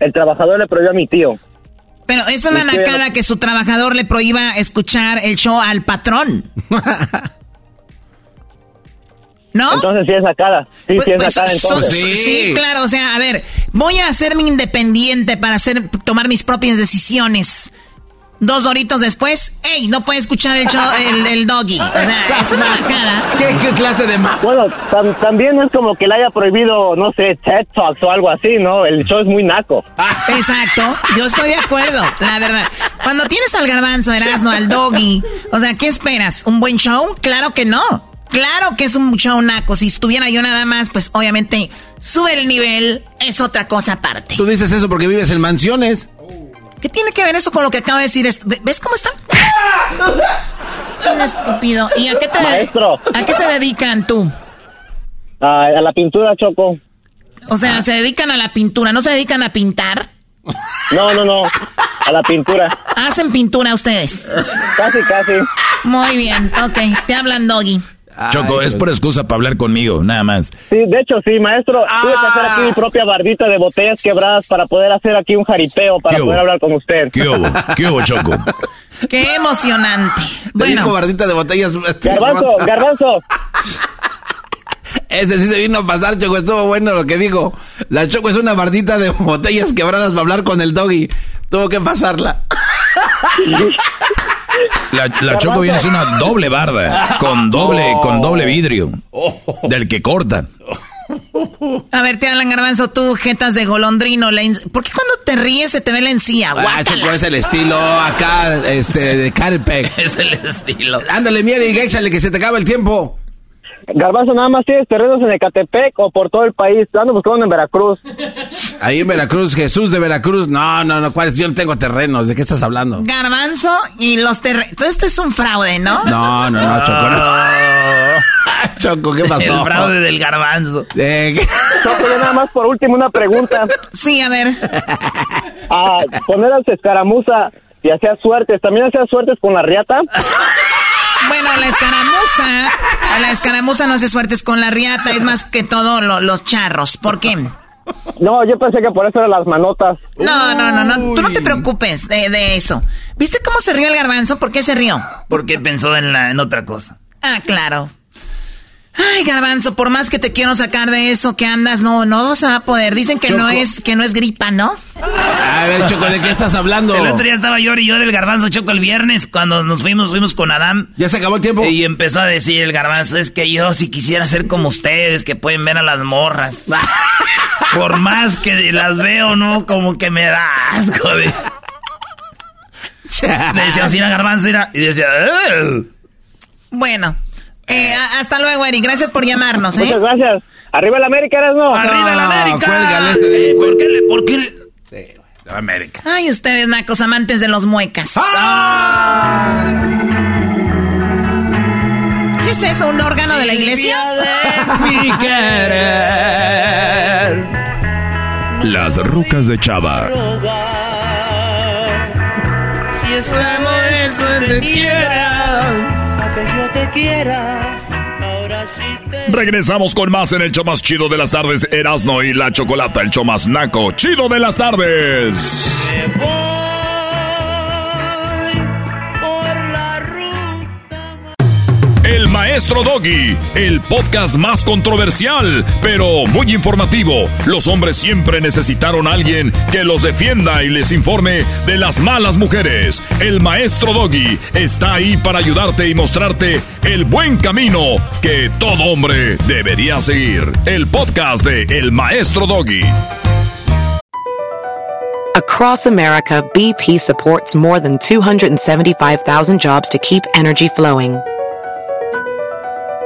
El trabajador le prohibió a mi tío. Pero es una nacada que su trabajador le prohíba escuchar el show al patrón. [laughs] ¿No? Entonces sí es sacada. Sí, Pues- sí es pues, sacada so- entonces. sí. claro, o sea, a ver, voy a hacerme independiente para hacer, tomar mis propias decisiones. Dos doritos después, ¡ey! No puede escuchar el, show, el, el doggy. O sea, es una cara. ¿Qué, clase de ma Bueno, tam- también no es como que le haya prohibido, no sé, TED Talks o algo así, ¿no? El show es muy naco. Exacto, yo estoy de acuerdo, la verdad. Cuando tienes al garbanzo, Erasmo, al doggy, o sea, ¿qué esperas? ¿Un buen show? Claro que no. Claro que es un show naco. Si estuviera yo nada más, pues obviamente sube el nivel, es otra cosa aparte. Tú dices eso porque vives en mansiones. ¿Qué tiene que ver eso con lo que acaba de decir? esto? Ve- ¿Ves cómo está? [laughs] Un estúpido. ¿Y a qué te Maestro. ¿A qué se dedican tú? Ah, a la pintura, Choco. O sea, se dedican a la pintura, ¿no se dedican a pintar? No, no, no. A la pintura. Hacen pintura ustedes. Casi, casi. Muy bien, ok. Te hablan doggy. Choco, es por excusa para hablar conmigo, nada más. Sí, de hecho, sí, maestro. Tuve que hacer aquí mi propia bardita de botellas quebradas para poder hacer aquí un jaripeo, para poder hablar con usted. ¿Qué hubo? ¿Qué hubo, Choco? Qué emocionante. Te dijo Bueno, bardita de botellas. Garbanzo, garbanzo. Ese sí se vino a pasar, Choco. Estuvo bueno lo que dijo. La Choco es una bardita de botellas quebradas para hablar con el doggy. Tuvo que pasarla. [laughs] La, la Choco viene es una doble barda, con doble, con doble vidrio, del que corta. a ver, te hablan garbanzo, tú, jetas de golondrino. la ¿Por qué cuando te ríes se te ve la encía? Ah. Choco, es el estilo acá, este, de Carpec. [laughs] Es el estilo. Ándale, mira y échale que se te acaba el tiempo. Garbanzo, nada más tienes terrenos en Ecatepec o por todo el país. Ando buscando en Veracruz. Ahí en Veracruz, Jesús de Veracruz. No, no, no, ¿cuál es? Yo no tengo terrenos. ¿De qué estás hablando? Garbanzo y los terrenos. Todo esto es un fraude, ¿no? No, no, no, Choco, no. [laughs] Choco, ¿qué pasó? El fraude del garbanzo. Eh. Choco, yo nada más por último una pregunta. Sí, a ver. Ah, poner a escaramuza y hacía suertes. ¿También hacía suertes con la riata? [laughs] Bueno, la escaramuza, la escaramuza no hace suertes con la riata, es más que todo lo- los charros. ¿Por qué? No, yo pensé que por eso eran las manotas. No, no, no, no, tú no te preocupes de, de eso. ¿Viste cómo se rió el garbanzo? ¿Por qué se rió? Porque pensó en, la, en otra cosa. Ah, claro. Ay, garbanzo, por más que te quiero sacar de eso que andas, no, no se va a poder. Dicen que no es, que no es gripa, ¿no? A ver, Choco, ¿de qué estás hablando? El otro día estaba yo y yo el garbanzo choco el viernes cuando nos fuimos, fuimos con Adam. ¿Ya se acabó el tiempo? Y empezó a decir el garbanzo, es que yo si quisiera ser como ustedes, que pueden ver a las morras. [laughs] Por más que las veo, ¿no? Como que me da asco. de- Me decía así la garbanzo era- y decía... Bueno, eh, hasta luego, Eric. Gracias por llamarnos, ¿eh? Muchas gracias. Arriba el América, eres no. ¡Arriba la América! cuélgale este de- Eh, ¿Por qué le...? ¿Por qué le- América. Ay, ustedes, nacos amantes de los muecas. ¿Qué es eso? ¿Un órgano de la iglesia? Mi querer. Las rucas de Chava. Si es amor eso te quieras. Que yo te quiera, ahora sí te Regresamos con más en el show más chido de las tardes, Erasno y la Chocolata, el show más naco, chido de las tardes. voy Maestro Doggy, el podcast más controversial, pero muy informativo. Los hombres siempre necesitaron a alguien que los defienda y les informe de las malas mujeres. El Maestro Doggy está ahí para ayudarte y mostrarte el buen camino que todo hombre debería seguir. El podcast de El Maestro Doggy. Across America, BP supports more than 275,000 jobs to keep energy flowing.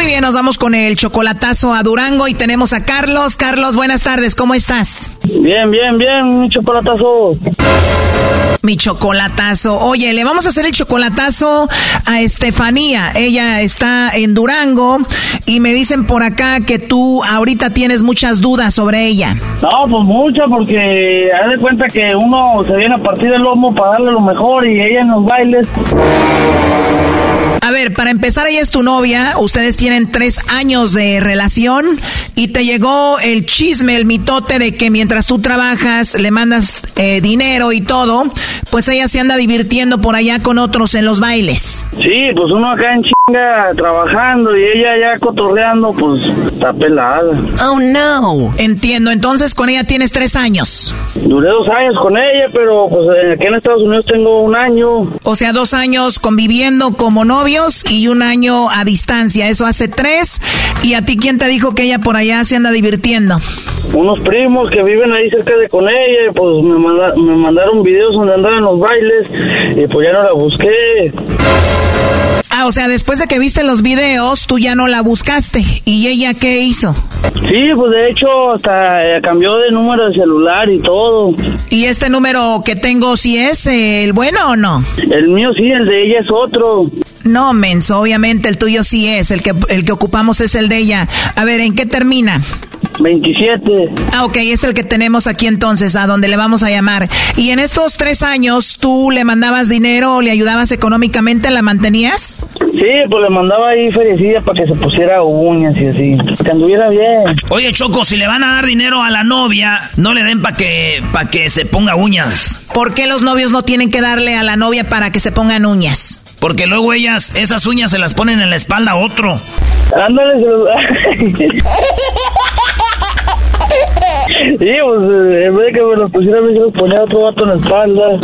Muy bien, nos vamos con el chocolatazo a Durango y tenemos a Carlos. Carlos, buenas tardes, ¿cómo estás? Bien, bien, bien, mi chocolatazo. Mi chocolatazo. Oye, le vamos a hacer el chocolatazo a Estefanía. Ella está en Durango y me dicen por acá que tú ahorita tienes muchas dudas sobre ella. No, pues mucho, porque haz de cuenta que uno se viene a partir del lomo para darle lo mejor y ella en los bailes. A ver, para empezar, ella es tu novia, ustedes tienen tres años de relación y te llegó el chisme, el mitote de que mientras tú trabajas, le mandas eh, dinero y todo, pues ella se anda divirtiendo por allá con otros en los bailes. Sí, pues uno acá en trabajando y ella ya cotorreando, pues está pelada. Oh no. Entiendo, entonces con ella tienes tres años. Duré dos años con ella, pero pues aquí en Estados Unidos tengo un año. O sea, dos años conviviendo como novios y un año a distancia. Eso hace tres. ¿Y a ti quién te dijo que ella por allá se anda divirtiendo? Unos primos que viven ahí cerca de con ella, pues me, manda- me mandaron videos donde andaba en los bailes y pues ya no la busqué. Ah, o sea, después de que viste los videos, tú ya no la buscaste. ¿Y ella qué hizo? Sí, pues de hecho hasta eh, cambió de número de celular y todo. ¿Y este número que tengo, si es eh, el bueno o no? El mío sí, el de ella es otro. No, menso, obviamente el tuyo sí es, el que, el que ocupamos es el de ella. A ver, ¿en qué termina? 27. Ah, ok, es el que tenemos aquí entonces, a donde le vamos a llamar. Y en estos tres años, ¿tú le mandabas dinero o le ayudabas económicamente, la mantenías? Sí, pues le mandaba ahí feriecilla para que se pusiera uñas y así. Que anduviera bien. Oye, Choco, si le van a dar dinero a la novia, no le den para que, pa que se ponga uñas. ¿Por qué los novios no tienen que darle a la novia para que se pongan uñas? Porque luego ellas, esas uñas se las ponen en la espalda a otro. Ándale, se los... [laughs] [laughs] Sí, pues eh, en vez de que me los pusiera se los ponía otro vato en la espalda.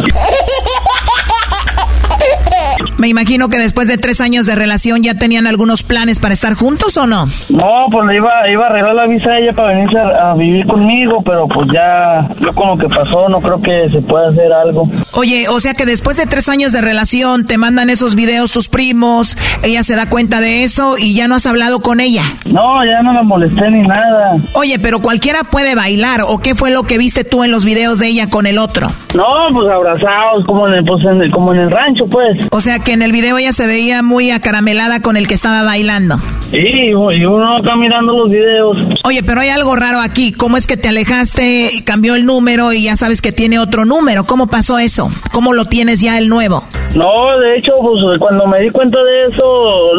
Me imagino que después de tres años de relación ya tenían algunos planes para estar juntos o no. No, pues iba, iba a arreglar la visa a ella para venirse a, a vivir conmigo, pero pues ya, yo con lo que pasó, no creo que se pueda hacer algo. Oye, o sea que después de tres años de relación te mandan esos videos tus primos, ella se da cuenta de eso y ya no has hablado con ella. No, ya no la molesté ni nada. Oye, pero cualquiera puede bailar, ¿o qué fue lo que viste tú en los videos de ella con el otro? No, pues abrazados, como en el, pues, en el- como en el rancho, pues. O sea que en el video ella se veía muy acaramelada con el que estaba bailando. Sí, y uno acá mirando los videos. Oye, pero hay algo raro aquí. ¿Cómo es que te alejaste, y cambió el número y ya sabes que tiene otro número? ¿Cómo pasó eso? ¿Cómo lo tienes ya el nuevo? No, de hecho, pues cuando me di cuenta de eso,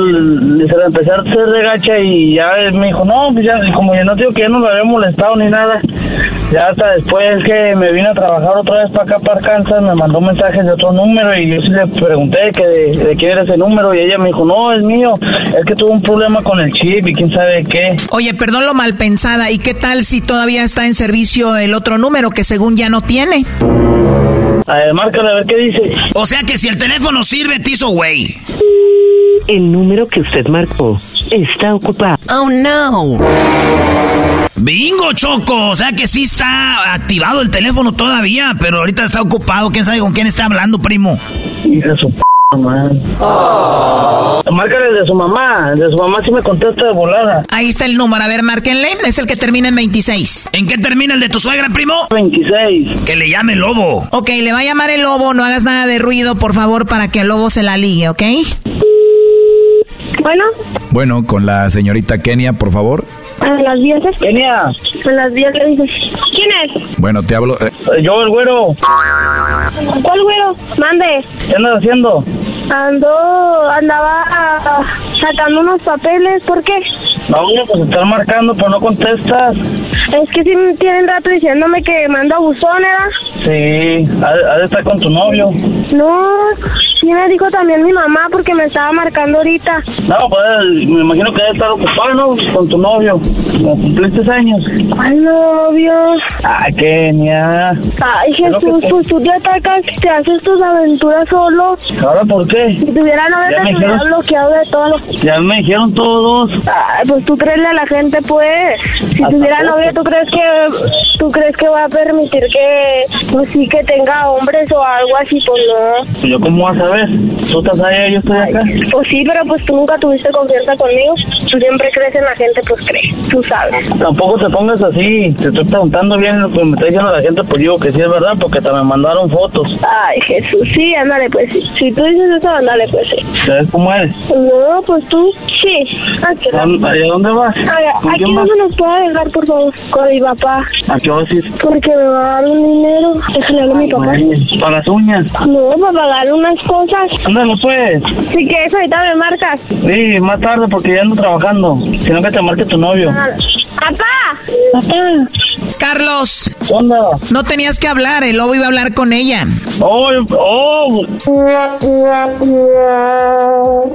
se la empecé a hacer regacha y ya me dijo, no, pues ya, como yo no digo que ya no lo había molestado ni nada, ya hasta después que me vine a trabajar otra vez para acá, para Arkansas, me mandó mensajes de otro número y yo sí le pregunté que de, de quién era ese número y ella me dijo, no, es mío, es que tuvo un problema con el chip y quién sabe qué. Oye, perdón lo mal pensada. ¿Y qué tal si todavía está en servicio el otro número que según ya no tiene? A ver, márcale a ver qué dice. O sea que si el teléfono sirve, te hizo güey. El número que usted marcó está ocupado. Oh no. Bingo, Choco. O sea que sí está activado el teléfono todavía, pero ahorita está ocupado. ¿Quién sabe con quién está hablando, primo? Hija de su p madre. Márcale el de su mamá, el de su mamá sí me contesta de volada. Ahí está el número. A ver, márquenle. Es el que termina en 26. ¿En qué termina el de tu suegra, primo? 26. Que le llame el lobo. Ok, le va a llamar el lobo. No hagas nada de ruido, por favor, para que el lobo se la ligue, ¿ok? Bueno, Bueno, con la señorita Kenia, por favor. A las 10. Kenia. A las 10 le dices. ¿Quién es? Bueno, te hablo. eh, Yo, el güero. ¿Cuál güero? Mande. ¿Qué andas haciendo? Ando, andaba ah, sacando unos papeles. ¿Por qué? No, pues están marcando, pero no contestas. Es que sí me tienen rato diciéndome que mando a buzón, ¿verdad? Sí, ha, ha de estar con tu novio. No, Sí, me dijo también mi mamá porque me estaba marcando ahorita. No, pues me imagino que debe estar ocupado, ¿no? Con tu novio. ¿No cumpliste años? Ay, novio. Ay, Kenia. Ay, Jesús, pues tú te atacas, te haces tus aventuras solo. ¿Ahora por qué? Si tuviera novio te me hubiera dijeron- bloqueado de todo. Ya me dijeron todos. Ay, pues tú crees a la gente, pues. Si ¿Hasta tuviera novio, ¿tú crees que tú crees que va a permitir que, pues sí, que tenga hombres o algo así? Pues no. ¿Yo cómo vas a ver? ¿Tú estás allá, yo estoy acá? Pues sí, pero pues tú nunca tuviste confianza conmigo. Tú siempre crees en la gente, pues crees. Tú sabes. Tampoco te pongas así. Te estoy preguntando bien lo que me está diciendo la gente, pues digo que sí es verdad, porque te me mandaron fotos. Ay, Jesús, sí, ándale, pues sí. Si tú dices eso, ándale, pues sí. ¿Sabes cómo eres? No, pues tú, sí. ¿A a dónde vas? Ay, ¿Con aquí no se nos puede dejar, por favor, con mi papá. ¿A qué vas a ir? Porque me va a dar un dinero. Déjale hablar a mi papá. Para las uñas. No, para pagar unas cosas. Ándale, pues. Si quieres, ahorita me marcas. Sí, más tarde porque ya ando trabajando. Sino que te marque tu novio. ¡Papá! Papá. Carlos. onda? No tenías que hablar, el lobo iba a hablar con ella. Oh, oh.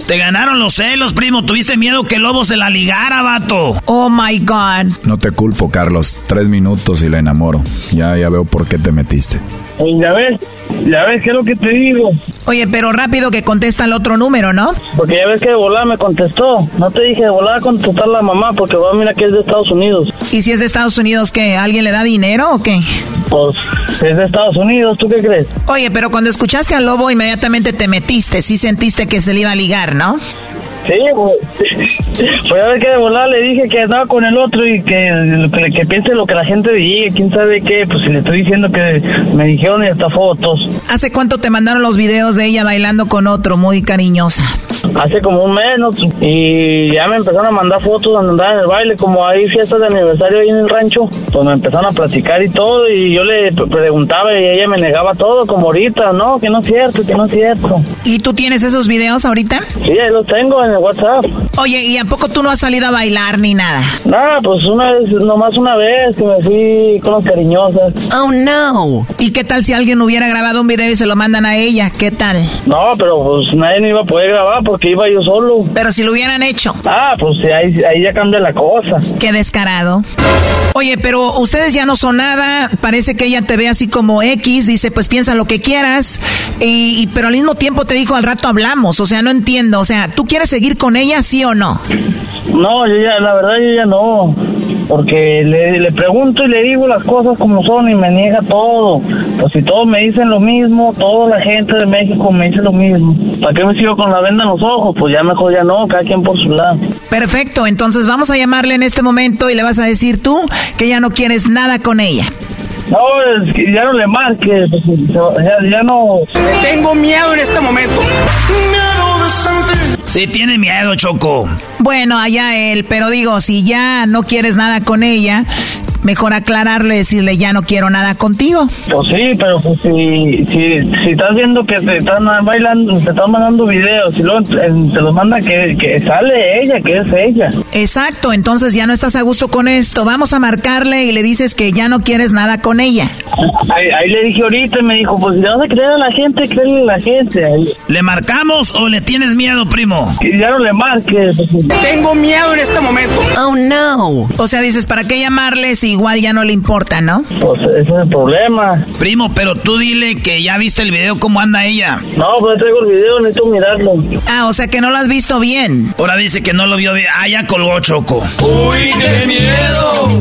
Te ganaron los celos, primo. Tuviste miedo que el lobo se la ligara, vato. Oh my God. No te culpo, Carlos. Tres minutos y la enamoro. Ya, ya veo por qué te metiste. Pues ya ves, ya ves, ¿qué es lo que te digo? Oye, pero rápido que contesta el otro número, ¿no? Porque ya ves que de volada me contestó. No te dije de volada contestar la mamá porque va, mira que es de Estados Unidos. ¿Y si es de Estados Unidos, qué? ¿Alguien le da dinero o qué? Pues es de Estados Unidos, ¿tú qué crees? Oye, pero cuando escuchaste al lobo, inmediatamente te metiste. Sí sentiste que se le iba a ligar, ¿no? Sí, pues, pues ya ves que de volada le dije que andaba con el otro y que, que, que piense lo que la gente diga, quién sabe qué. Pues si le estoy diciendo que me dijeron y hasta fotos. ¿Hace cuánto te mandaron los videos de ella bailando con otro, muy cariñosa? Hace como un mes, ¿no? Y ya me empezaron a mandar fotos donde andaba en el baile, como hay fiestas de aniversario ahí en el rancho, pues me empezaron a platicar y todo, y yo le pre- preguntaba y ella me negaba todo, como ahorita, no, que no es cierto, que no es cierto. ¿Y tú tienes esos videos ahorita? Sí, ahí los tengo en el WhatsApp. Oye, ¿y a poco tú no has salido a bailar ni nada? Nada, pues una vez, nomás una vez que me fui con las cariñosas. Oh, no. ¿Y qué tal si alguien hubiera grabado un video y se lo mandan a ella? ¿Qué tal? No, pero pues nadie me iba a poder grabar porque iba yo solo. Pero si lo hubieran hecho. Ah, pues ahí, ahí ya cambia la cosa. Qué descarado. Oye, pero ustedes ya no son nada. Parece que ella te ve así como X. Dice, pues piensa lo que quieras. Y, y- pero al mismo tiempo te dijo al rato hablamos. O sea, no entiendo. O sea, ¿tú quieres seguir con ella, sí o no? No, yo ya, la verdad yo ya no, porque le, le pregunto y le digo las cosas como son y me niega todo. Pues si todos me dicen lo mismo, toda la gente de México me dice lo mismo. ¿Para qué me sigo con la venda en los ojos? Pues ya mejor ya no, cada quien por su lado. Perfecto. Entonces vamos a llamarle en este momento y le vas a decir tú que ya no quieres nada con ella. No, es que ya no le marques, pues, ya, ya no... Tengo miedo en este momento. Sí, tiene miedo, Choco. Bueno, allá él, pero digo, si ya no quieres nada con ella, mejor aclararle, decirle ya no quiero nada contigo. Pues sí, pero pues si, si, si estás viendo que te están bailando, te están mandando videos y luego te los manda que, que sale ella, que es ella. Exacto, entonces ya no estás a gusto con esto. Vamos a marcarle y le dices que ya no quieres nada con ella. Ahí, ahí le dije ahorita y me dijo, pues si le vas a creer a la gente, créele a la gente. Ahí- ¿Le marcamos o le tienes miedo, primo? Y ya no le marques. Tengo miedo en este momento. Oh no. O sea, dices, ¿para qué llamarle si igual ya no le importa, no? Pues ese es el problema. Primo, pero tú dile que ya viste el video, cómo anda ella. No, pues traigo el video, necesito mirarlo. Ah, o sea que no lo has visto bien. Ahora dice que no lo vio bien. Ah, ya colgó, Choco. ¡Uy, qué miedo!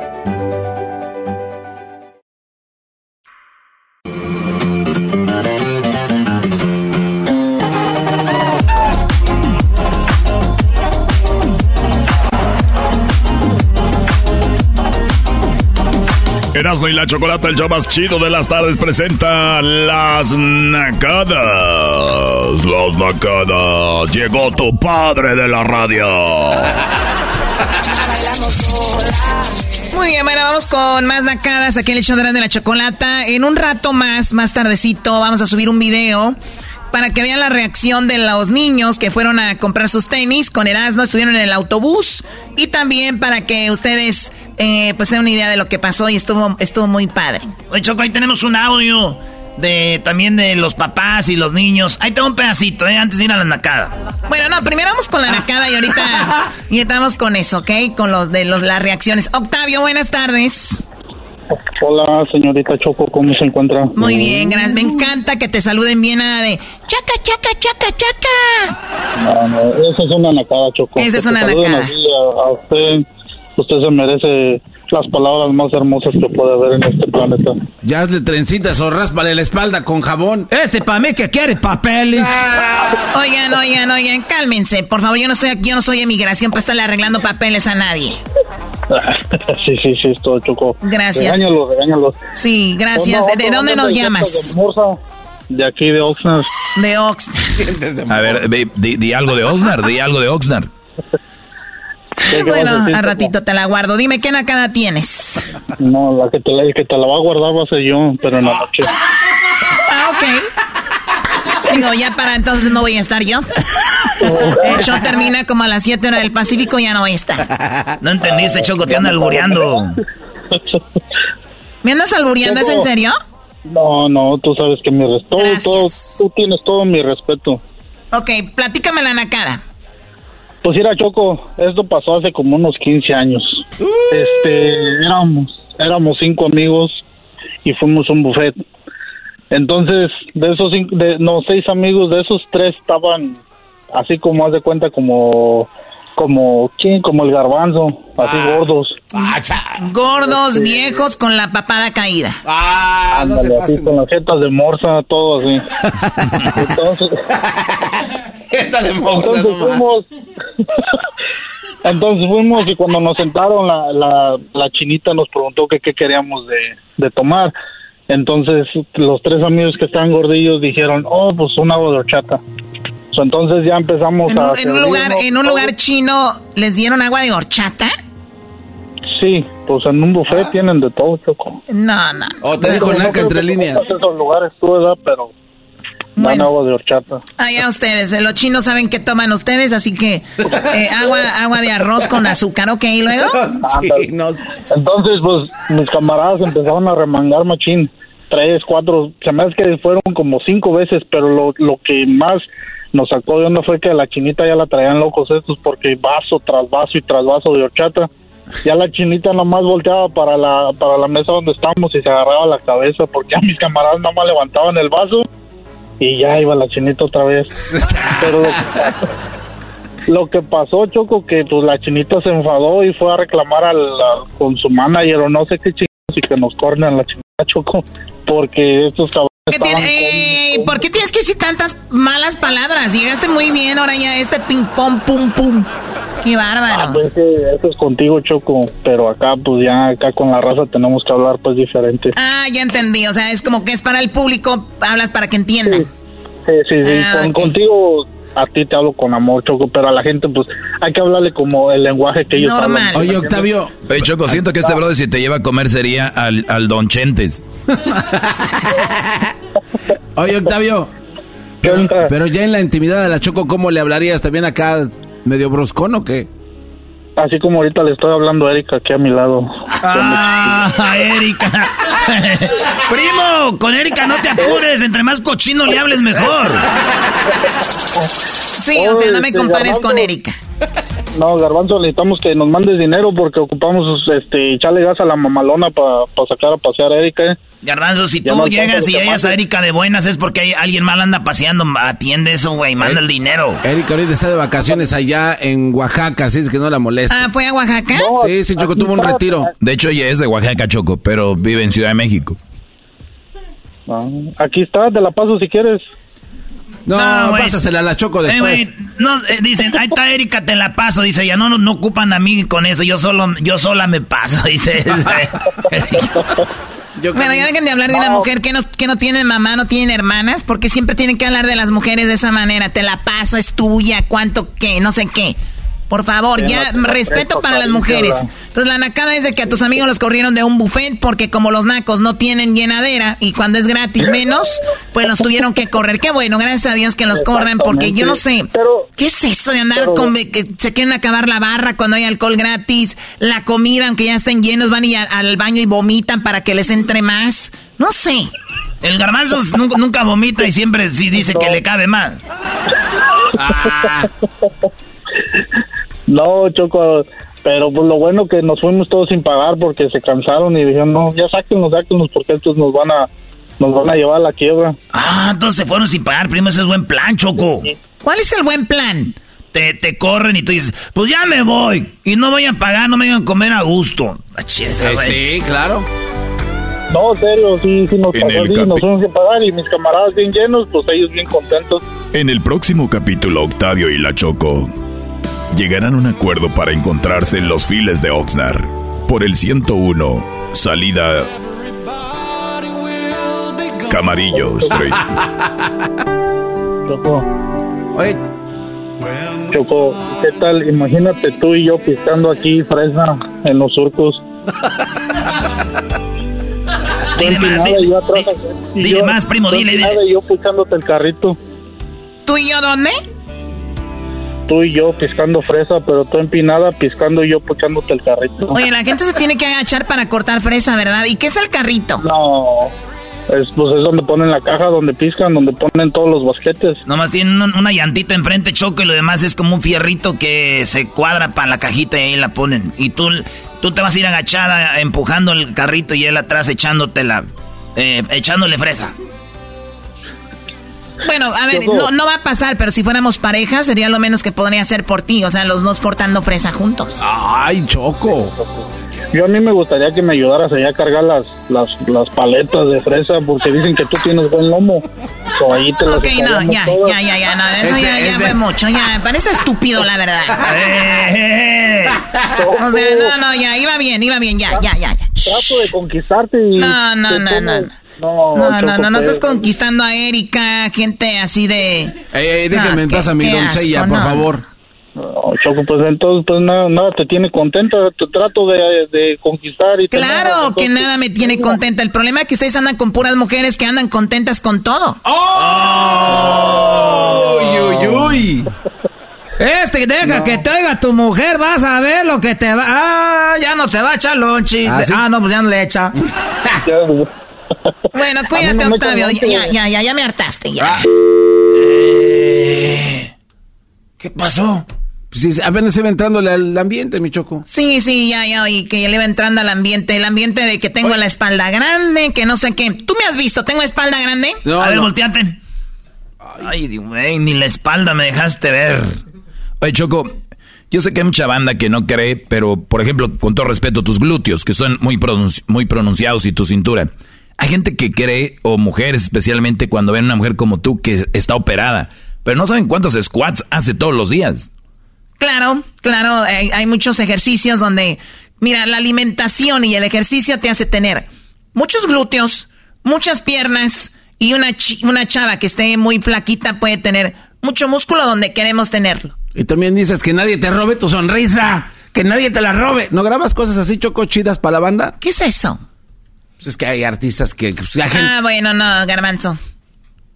Erasmo y la Chocolata, el show más chido de las tardes, presenta Las Nacadas. Las Nacadas. Llegó tu padre de la radio. Muy bien, bueno, vamos con más nacadas aquí en el show de la Chocolata. En un rato más, más tardecito, vamos a subir un video para que vean la reacción de los niños que fueron a comprar sus tenis con Erasmo, estuvieron en el autobús y también para que ustedes eh, pues tengan una idea de lo que pasó y estuvo, estuvo muy padre. Oye, Choco, ahí tenemos un audio de también de los papás y los niños. Ahí tengo un pedacito, eh, antes de ir a la nacada. Bueno, no, primero vamos con la [laughs] nacada y ahorita y estamos con eso, ¿ok? Con los de los, las reacciones. Octavio, buenas tardes. Hola, señorita Choco, ¿cómo se encuentra? Muy bien, gracias. Me encanta que te saluden bien nada de chaca, chaca, chaca, chaca. No, no, esa es una nacada, Choco. Esa es una nacada. A, a usted, usted se merece las palabras más hermosas que puede haber en este planeta. Ya hazle trencitas o ráspale la espalda con jabón. Este pa' mí que quiere papeles. Oigan, oigan, oigan, cálmense. Por favor, yo no estoy aquí, yo no soy emigración para estarle arreglando papeles a nadie. [laughs] sí, sí, sí, esto, Choco. Gracias. Regáñalo, regáñalo. Sí, gracias. ¿De, de dónde nos llamas? De, aquí, de Oxnard. De Oxnard. [laughs] A ver, ve, di, di algo de Oxnard, di algo de Oxnard. [laughs] Bueno, a ratito te la guardo. Dime, ¿qué nacada tienes? No, la que te, la- que te la va a guardar va a ser yo, pero en la noche. Ah, ok. Digo, ya para entonces no voy a estar yo. El show termina como a las 7 horas del Pacífico, ya no voy a estar. No entendiste, Choco, te anda albureando. ¿Me andas albureando? ¿Es en serio? No, no, tú sabes que mi respeto, tú tienes todo mi respeto. Ok, platícame la nacada. Pues mira, Choco, esto pasó hace como unos 15 años. Este, éramos, éramos cinco amigos y fuimos a un buffet. Entonces, de esos cinco, de, no, seis amigos, de esos tres estaban así como haz de cuenta como, como, ¿quién? Como el garbanzo, así gordos. Gordos, viejos, con la papada caída. Ándale, así con las jetas de morsa, todo así. [laughs] Entonces, [laughs] entonces fuimos, [laughs] entonces fuimos y cuando nos sentaron la, la, la chinita nos preguntó que qué queríamos de, de tomar. Entonces los tres amigos que estaban gordillos dijeron, oh, pues un agua de horchata. Entonces ya empezamos En a... un, en un lugar, en un lugar chino, ¿les dieron agua de horchata? Sí, pues en un buffet tienen de todo, Choco. No, no. O te dijo No creo entre líneas. conozcas esos lugares tú, ¿verdad? Pero Bueno. agua de horchata. Allá ustedes, los chinos saben qué toman ustedes, así que eh, agua, agua de arroz con azúcar, ¿ok? ¿Y luego? [laughs] Entonces, pues, mis camaradas empezaron a remangar machín. Tres, cuatro, se me hace que fueron como cinco veces, pero lo, lo que más nos sacó de onda fue que a la chinita ya la traían locos estos porque vaso tras vaso y tras vaso de horchata. Ya la chinita nomás volteaba para la, para la mesa donde estábamos y se agarraba la cabeza porque ya mis camaradas nomás levantaban el vaso y ya iba la chinita otra vez. [laughs] Pero lo que pasó, Choco, que pues la chinita se enfadó y fue a reclamar al, al- con su manager o no sé qué chingados y que nos corren a la chinita, Choco, porque estos cabrones ¿Qué tiene- ¿Por qué tienes que decir tantas malas palabras? Llegaste muy bien, ahora ya este ping pong, pum, pum. Qué bárbaro. Ah, pues eso es contigo, Choco, pero acá pues ya acá con la raza tenemos que hablar pues diferente. Ah, ya entendí. O sea, es como que es para el público, hablas para que entiendan. Sí, sí, sí, Ah, con- contigo a ti te hablo con amor, Choco, pero a la gente pues hay que hablarle como el lenguaje que ellos hablan. Oye, Octavio. Oye, Choco, siento que este brother si te lleva a comer sería al, al Don Chentes. [laughs] Oye, Octavio. Pero, pero ya en la intimidad de la Choco, ¿cómo le hablarías? ¿También acá medio bruscón o qué? Así como ahorita le estoy hablando a Erika aquí a mi lado. Ah, Erika. [laughs] Primo, con Erika no te apures. Entre más cochino le hables mejor. Sí, o sea, no me compares con Erika. No, Garbanzo, necesitamos que nos mandes dinero porque ocupamos este echarle gas a la mamalona para sacar a pasear a Erika. ¿eh? Garbanzo, si tú llegas y hayas a Erika de buenas es porque hay, alguien mal anda paseando. Atiende eso, güey, manda el dinero. Erika ahorita está de vacaciones allá en Oaxaca, así es que no la molesta. Ah, ¿fue a Oaxaca? sí, sí, Choco tuvo un retiro. De hecho, ella es de Oaxaca, Choco, pero vive en Ciudad de México. Ah, aquí está, te la paso si quieres. No, pásasela a la Choco después. Eh, no, eh, dicen, ahí está Erika, te la paso. Dice, ya no, no, no ocupan a mí con eso. Yo solo, yo sola me paso, [laughs] dice. Yo bueno, ya dejen de hablar de una mujer que no, que no tiene mamá, no tiene hermanas, porque siempre tienen que hablar de las mujeres de esa manera. Te la paso, es tuya, cuánto qué, no sé qué. Por favor, ya respeto para las mujeres. Entonces la nacada es de que a tus amigos los corrieron de un buffet porque como los nacos no tienen llenadera y cuando es gratis menos, pues los tuvieron que correr. Qué bueno, gracias a Dios que los corran porque yo no sé, ¿qué es eso de andar con que se quieren acabar la barra cuando hay alcohol gratis? La comida, aunque ya estén llenos, van y al baño y vomitan para que les entre más. No sé. El garbanzo nunca, vomita y siempre sí dice que le cabe más. [laughs] Ah. No, Choco, pero pues lo bueno que nos fuimos todos sin pagar porque se cansaron y dijeron, no, ya sáquenos, sáquenos porque estos nos van a nos van a llevar a la quiebra. Ah, entonces se fueron sin pagar, primo, ese es buen plan, Choco. ¿Cuál es el buen plan? Te, te corren y tú dices, pues ya me voy. Y no vayan a pagar, no me vayan a comer a gusto. Ah, sí, claro. No, serio, sí, sí nos pasó nos fuimos sin pagar y mis camaradas bien llenos, pues ellos bien contentos. En el próximo capítulo, Octavio y la Choco llegarán a un acuerdo para encontrarse en los files de Oxnard. Por el 101, salida Camarillo Street. Choco. Choco, ¿qué tal? Imagínate tú y yo pisando aquí fresa en los surcos. [laughs] dile más, dile, más, primo, dile. dile. yo pisándote el carrito. ¿Tú y yo dónde? Tú y yo piscando fresa, pero tú empinada piscando y yo puchándote el carrito. Oye, la gente se tiene que agachar para cortar fresa, ¿verdad? ¿Y qué es el carrito? No, es, pues es donde ponen la caja, donde piscan, donde ponen todos los basquetes. Nomás tienen una llantita enfrente, choco, y lo demás es como un fierrito que se cuadra para la cajita y ahí la ponen. Y tú, tú te vas a ir agachada empujando el carrito y él atrás echándotela, eh, echándole fresa. Bueno, a ver, no, no va a pasar, pero si fuéramos pareja sería lo menos que podría hacer por ti, o sea, los dos cortando fresa juntos. Ay, Choco. Yo a mí me gustaría que me ayudaras allá a cargar las, las, las paletas de fresa porque dicen que tú tienes buen lomo. So, ahí te ok, no, ya, ya, ya, ya, no, eso ya, ya fue mucho, ya, me parece estúpido, la verdad. [laughs] o sea, no, no, ya, iba bien, iba bien, ya, ya, ya. Trato de conquistarte y... No, no, no, no. No, no, no, no, no estás conquistando a Erika, gente así de... Ey, ey, déjame en paz a mi doncella, por favor. No, Choco, pues entonces, pues nada, nada te tiene contenta, te trato de, de conquistar y Claro que nada me tiene contenta. El problema es que ustedes andan con puras mujeres que andan contentas con todo. ¡Oh! ¡Uy, uy, uy! Este, deja que te oiga tu mujer, vas a ver lo que te va. Ah, ya no te va a echar lonchi. ¿Ah, ah no, pues ya no le echa. Bueno, cuídate, Octavio. Ya, ya, ya, ya me hartaste, ya. Ah. Eh, ¿Qué pasó? Pues apenas iba entrando al ambiente, mi choco. Sí, sí, ya, ya oí que ya le iba entrando al ambiente. El ambiente de que tengo la espalda grande, que no sé qué. ¿Tú me has visto? ¿Tengo espalda grande? No, a ver, volteate. Ay, mío, ni la espalda me dejaste ver. Oye, Choco, yo sé que hay mucha banda que no cree, pero, por ejemplo, con todo respeto, tus glúteos, que son muy, muy pronunciados, y tu cintura. Hay gente que cree, o mujeres especialmente, cuando ven a una mujer como tú que está operada, pero no saben cuántos squats hace todos los días. Claro, claro, hay, muchos ejercicios donde, mira, la alimentación y el ejercicio te hace tener muchos glúteos, muchas piernas y una, una chava que esté muy flaquita puede tener mucho músculo donde queremos tenerlo. Y también dices que nadie te robe tu sonrisa, que nadie te la robe. ¿No grabas cosas así choco chidas para la banda? ¿Qué es eso? Pues es que hay artistas que... Pues, ah, bueno, no, garbanzo.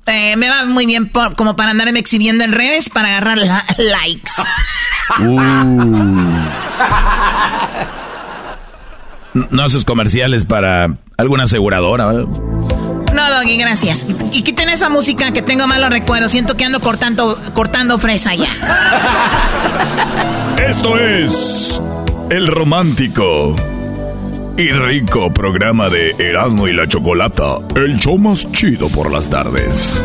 Eh, me va muy bien como para andarme exhibiendo en redes para agarrar likes. No haces comerciales para alguna aseguradora. No, Doggy, gracias. Y quiten esa música que tengo malos recuerdos. Siento que ando cortando, cortando fresa ya. Esto es el romántico y rico programa de Erasmo y la Chocolata, el show más chido por las tardes.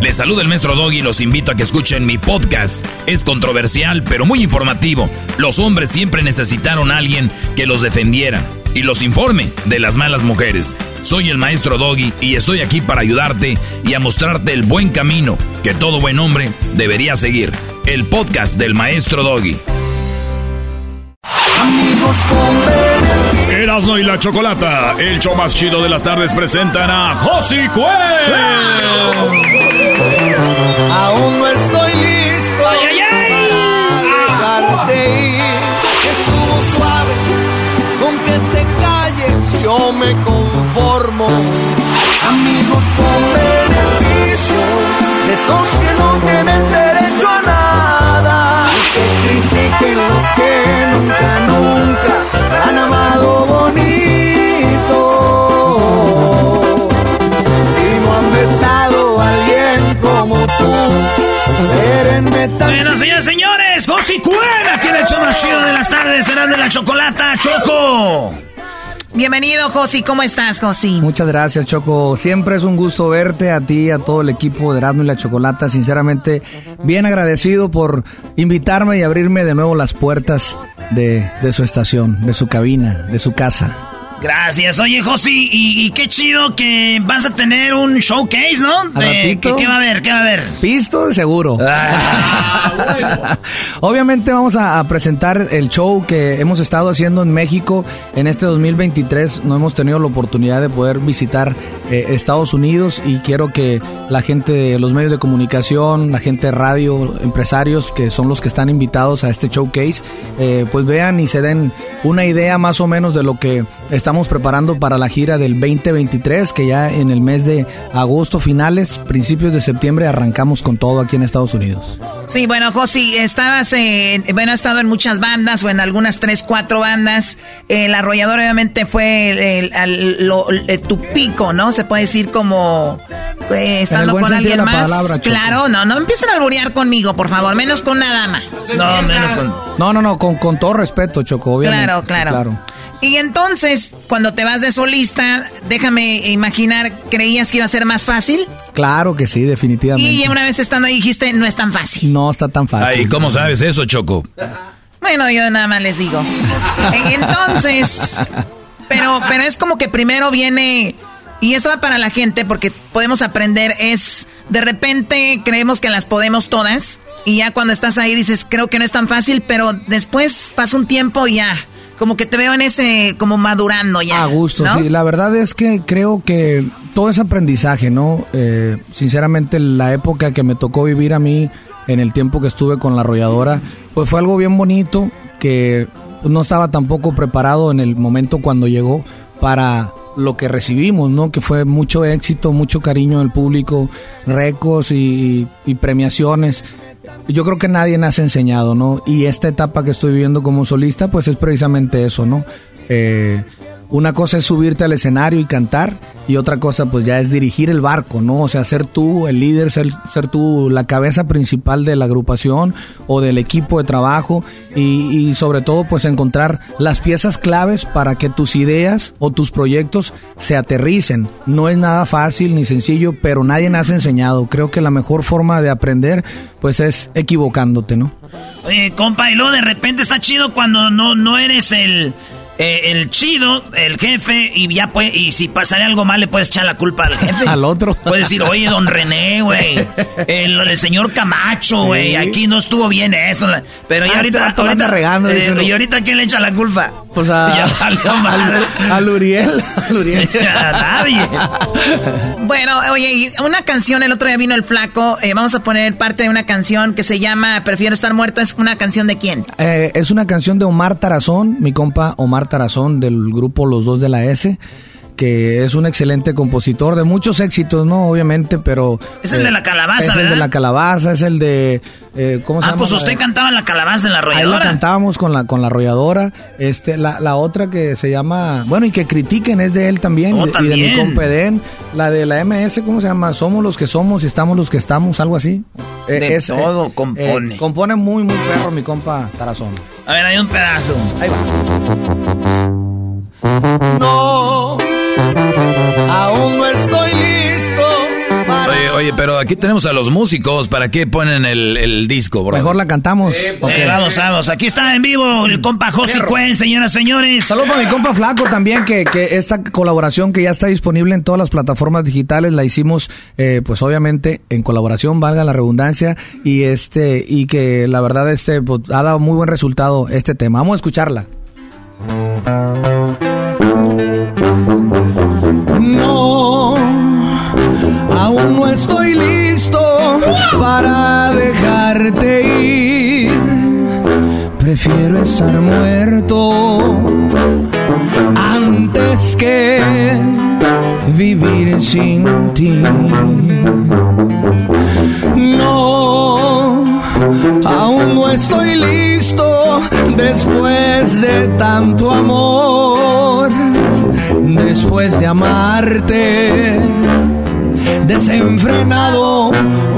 Les saluda el maestro Doggy y los invito a que escuchen mi podcast. Es controversial, pero muy informativo. Los hombres siempre necesitaron a alguien que los defendiera y los informe de las malas mujeres. Soy el maestro Doggy y estoy aquí para ayudarte y a mostrarte el buen camino que todo buen hombre debería seguir. El podcast del maestro Doggy. Amigos con Erasmo y la Chocolata, el show más chido de las tardes, presentan a Josi Cue. Aún no estoy listo para dejarte ir. Estuvo suave con que te calles, yo me conformo. Amigos con beneficio, esos que no tienen derecho. Que los que nunca, nunca han amado bonito. Y no han besado a alguien como tú. Espérenme Bueno, señores, señores, aquí en el show más chido de las tardes, será de la chocolata, Choco. Bienvenido, Josi. ¿Cómo estás, Josi? Muchas gracias, Choco. Siempre es un gusto verte a ti, a todo el equipo de Erasmo y la Chocolata. Sinceramente, bien agradecido por invitarme y abrirme de nuevo las puertas de, de su estación, de su cabina, de su casa. Gracias. Oye, Josi, y, y qué chido que vas a tener un showcase, ¿no? ¿Al De-? ¿qué, qué va a haber? ¿Qué va a haber? Pisto de seguro. [laughs] Obviamente vamos a, a presentar el show que hemos estado haciendo en México en este 2023. No hemos tenido la oportunidad de poder visitar eh, Estados Unidos y quiero que la gente de los medios de comunicación, la gente de radio, empresarios que son los que están invitados a este showcase, eh, pues vean y se den una idea más o menos de lo que estamos preparando para la gira del 2023, que ya en el mes de agosto finales, principios de septiembre arrancamos con todo aquí en Estados Unidos. Sí, bueno, Josi, estabas, en, bueno, has estado en muchas bandas o en algunas tres, cuatro bandas. El arrollador obviamente fue el- el- al- lo- el- tu pico, ¿no? Se puede decir como eh, estando buen con alguien de la más. palabra, claro, no, no empiecen a alburear conmigo, por favor, menos con una dama. No, menos con... No, no, no, con, con todo respeto, Choco, obviamente. Claro, claro. Claro. Y entonces, cuando te vas de solista, déjame imaginar, ¿creías que iba a ser más fácil? Claro que sí, definitivamente. Y una vez estando ahí dijiste, no es tan fácil. No está tan fácil. Ay, ¿cómo sabes eso, Choco? Bueno, yo nada más les digo. Entonces, pero, pero es como que primero viene, y esto va para la gente porque podemos aprender, es de repente creemos que las podemos todas, y ya cuando estás ahí dices, creo que no es tan fácil, pero después pasa un tiempo y ya, como que te veo en ese, como madurando ya. A gusto, ¿no? sí. La verdad es que creo que todo es aprendizaje, ¿no? Eh, sinceramente, la época que me tocó vivir a mí, en el tiempo que estuve con la arrolladora, pues fue algo bien bonito que no estaba tampoco preparado en el momento cuando llegó para lo que recibimos, ¿no? Que fue mucho éxito, mucho cariño del público, récords y, y premiaciones. Yo creo que nadie nos ha enseñado, ¿no? Y esta etapa que estoy viviendo como solista, pues es precisamente eso, ¿no? Eh, una cosa es subirte al escenario y cantar y otra cosa pues ya es dirigir el barco, ¿no? O sea, ser tú el líder, ser, ser tú la cabeza principal de la agrupación o del equipo de trabajo y, sobre todo pues encontrar las piezas claves para que tus ideas o tus proyectos se aterricen. No es nada fácil ni sencillo, pero nadie nos ha enseñado. Creo que la mejor forma de aprender pues es equivocándote, ¿no? Oye, compa, y luego de repente está chido cuando no, no eres el, eh, el chido, el jefe, y ya puede, y si pasaría algo mal le puedes echar la culpa al jefe. Al otro. Puedes decir, oye, don René, güey, el, el señor Camacho, güey, Sí. aquí no estuvo bien eso. Pero ya Ah, este ahorita, la ahorita regando, eh, y ahorita quién le echa la culpa. Pues a, [laughs] Ya valió madre. al, al Uriel. Al Uriel. [laughs] A nadie. Bueno, oye, y una canción, el otro día vino el flaco, eh, vamos a poner parte de una canción que se llama Prefiero estar muerto, es una canción de quién? Eh, es una canción de Omar Tarazón, mi compa Omar Tarazón del grupo Los Dos de la S, que es un excelente compositor de muchos éxitos, ¿no? Obviamente, pero... Es el de la calabaza, Es el ¿verdad? de la calabaza, es el de... eh, ¿Cómo se Ah, llama? pues La usted cantaba la calabaza en la Ahí la arrolladora. cantábamos con la con la arrolladora. Este, la, la otra que se llama, bueno, y que critiquen es de él también, Oh, y de mi también. compa Edén. La de la MS, ¿cómo se llama? Somos los que somos y estamos los que estamos, algo así. Eh, De todo compone. compone muy, muy perro mi compa Tarazón. A ver, hay un pedazo. Ahí No, aún no estoy listo. Oye, oye, pero aquí tenemos a los músicos. ¿Para qué ponen el, el disco, bro? Mejor la cantamos. Ok. Eh, vamos, vamos. Aquí está en vivo el compa José Cuen, señoras, señores. Saludos para mi compa Flaco también, que, que esta colaboración que ya está disponible en todas las plataformas digitales la hicimos, eh, pues obviamente en colaboración, valga la redundancia, y este y que la verdad este pues, ha dado muy buen resultado este tema. Vamos a escucharla. No, aún no estoy listo para dejarte ir. Prefiero estar muerto antes que vivir sin ti. No, aún no estoy listo después de tanto amor, después de amarte, desenfrenado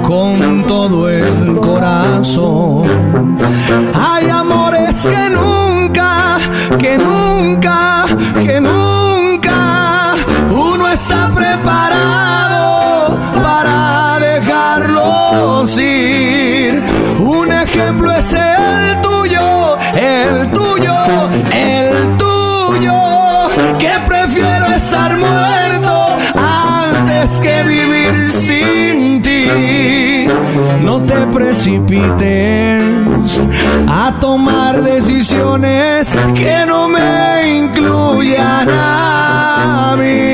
con todo el corazón. Hay amores que nunca, que nunca, que nunca uno está preparado para Un ejemplo es el tuyo, el tuyo, el tuyo, que prefiero estar muerto antes que vivir sin ti. No te precipites a tomar decisiones que no me incluyan a mí.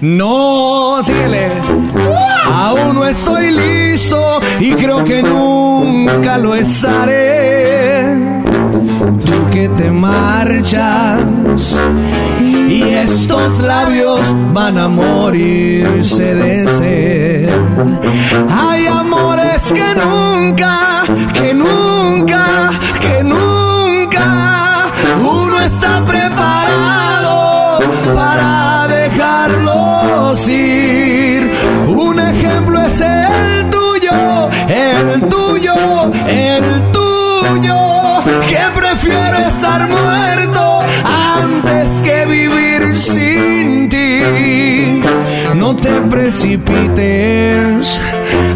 No, síguele. Aún no estoy listo y creo que nunca lo estaré. Tú que te marchas y estos labios van a morirse de sed. Hay amores que nunca, que nunca, que nunca uno está preparado para Un ejemplo es el tuyo, el tuyo, el tuyo, que prefiero estar muerto antes que vivir sin ti. No te precipites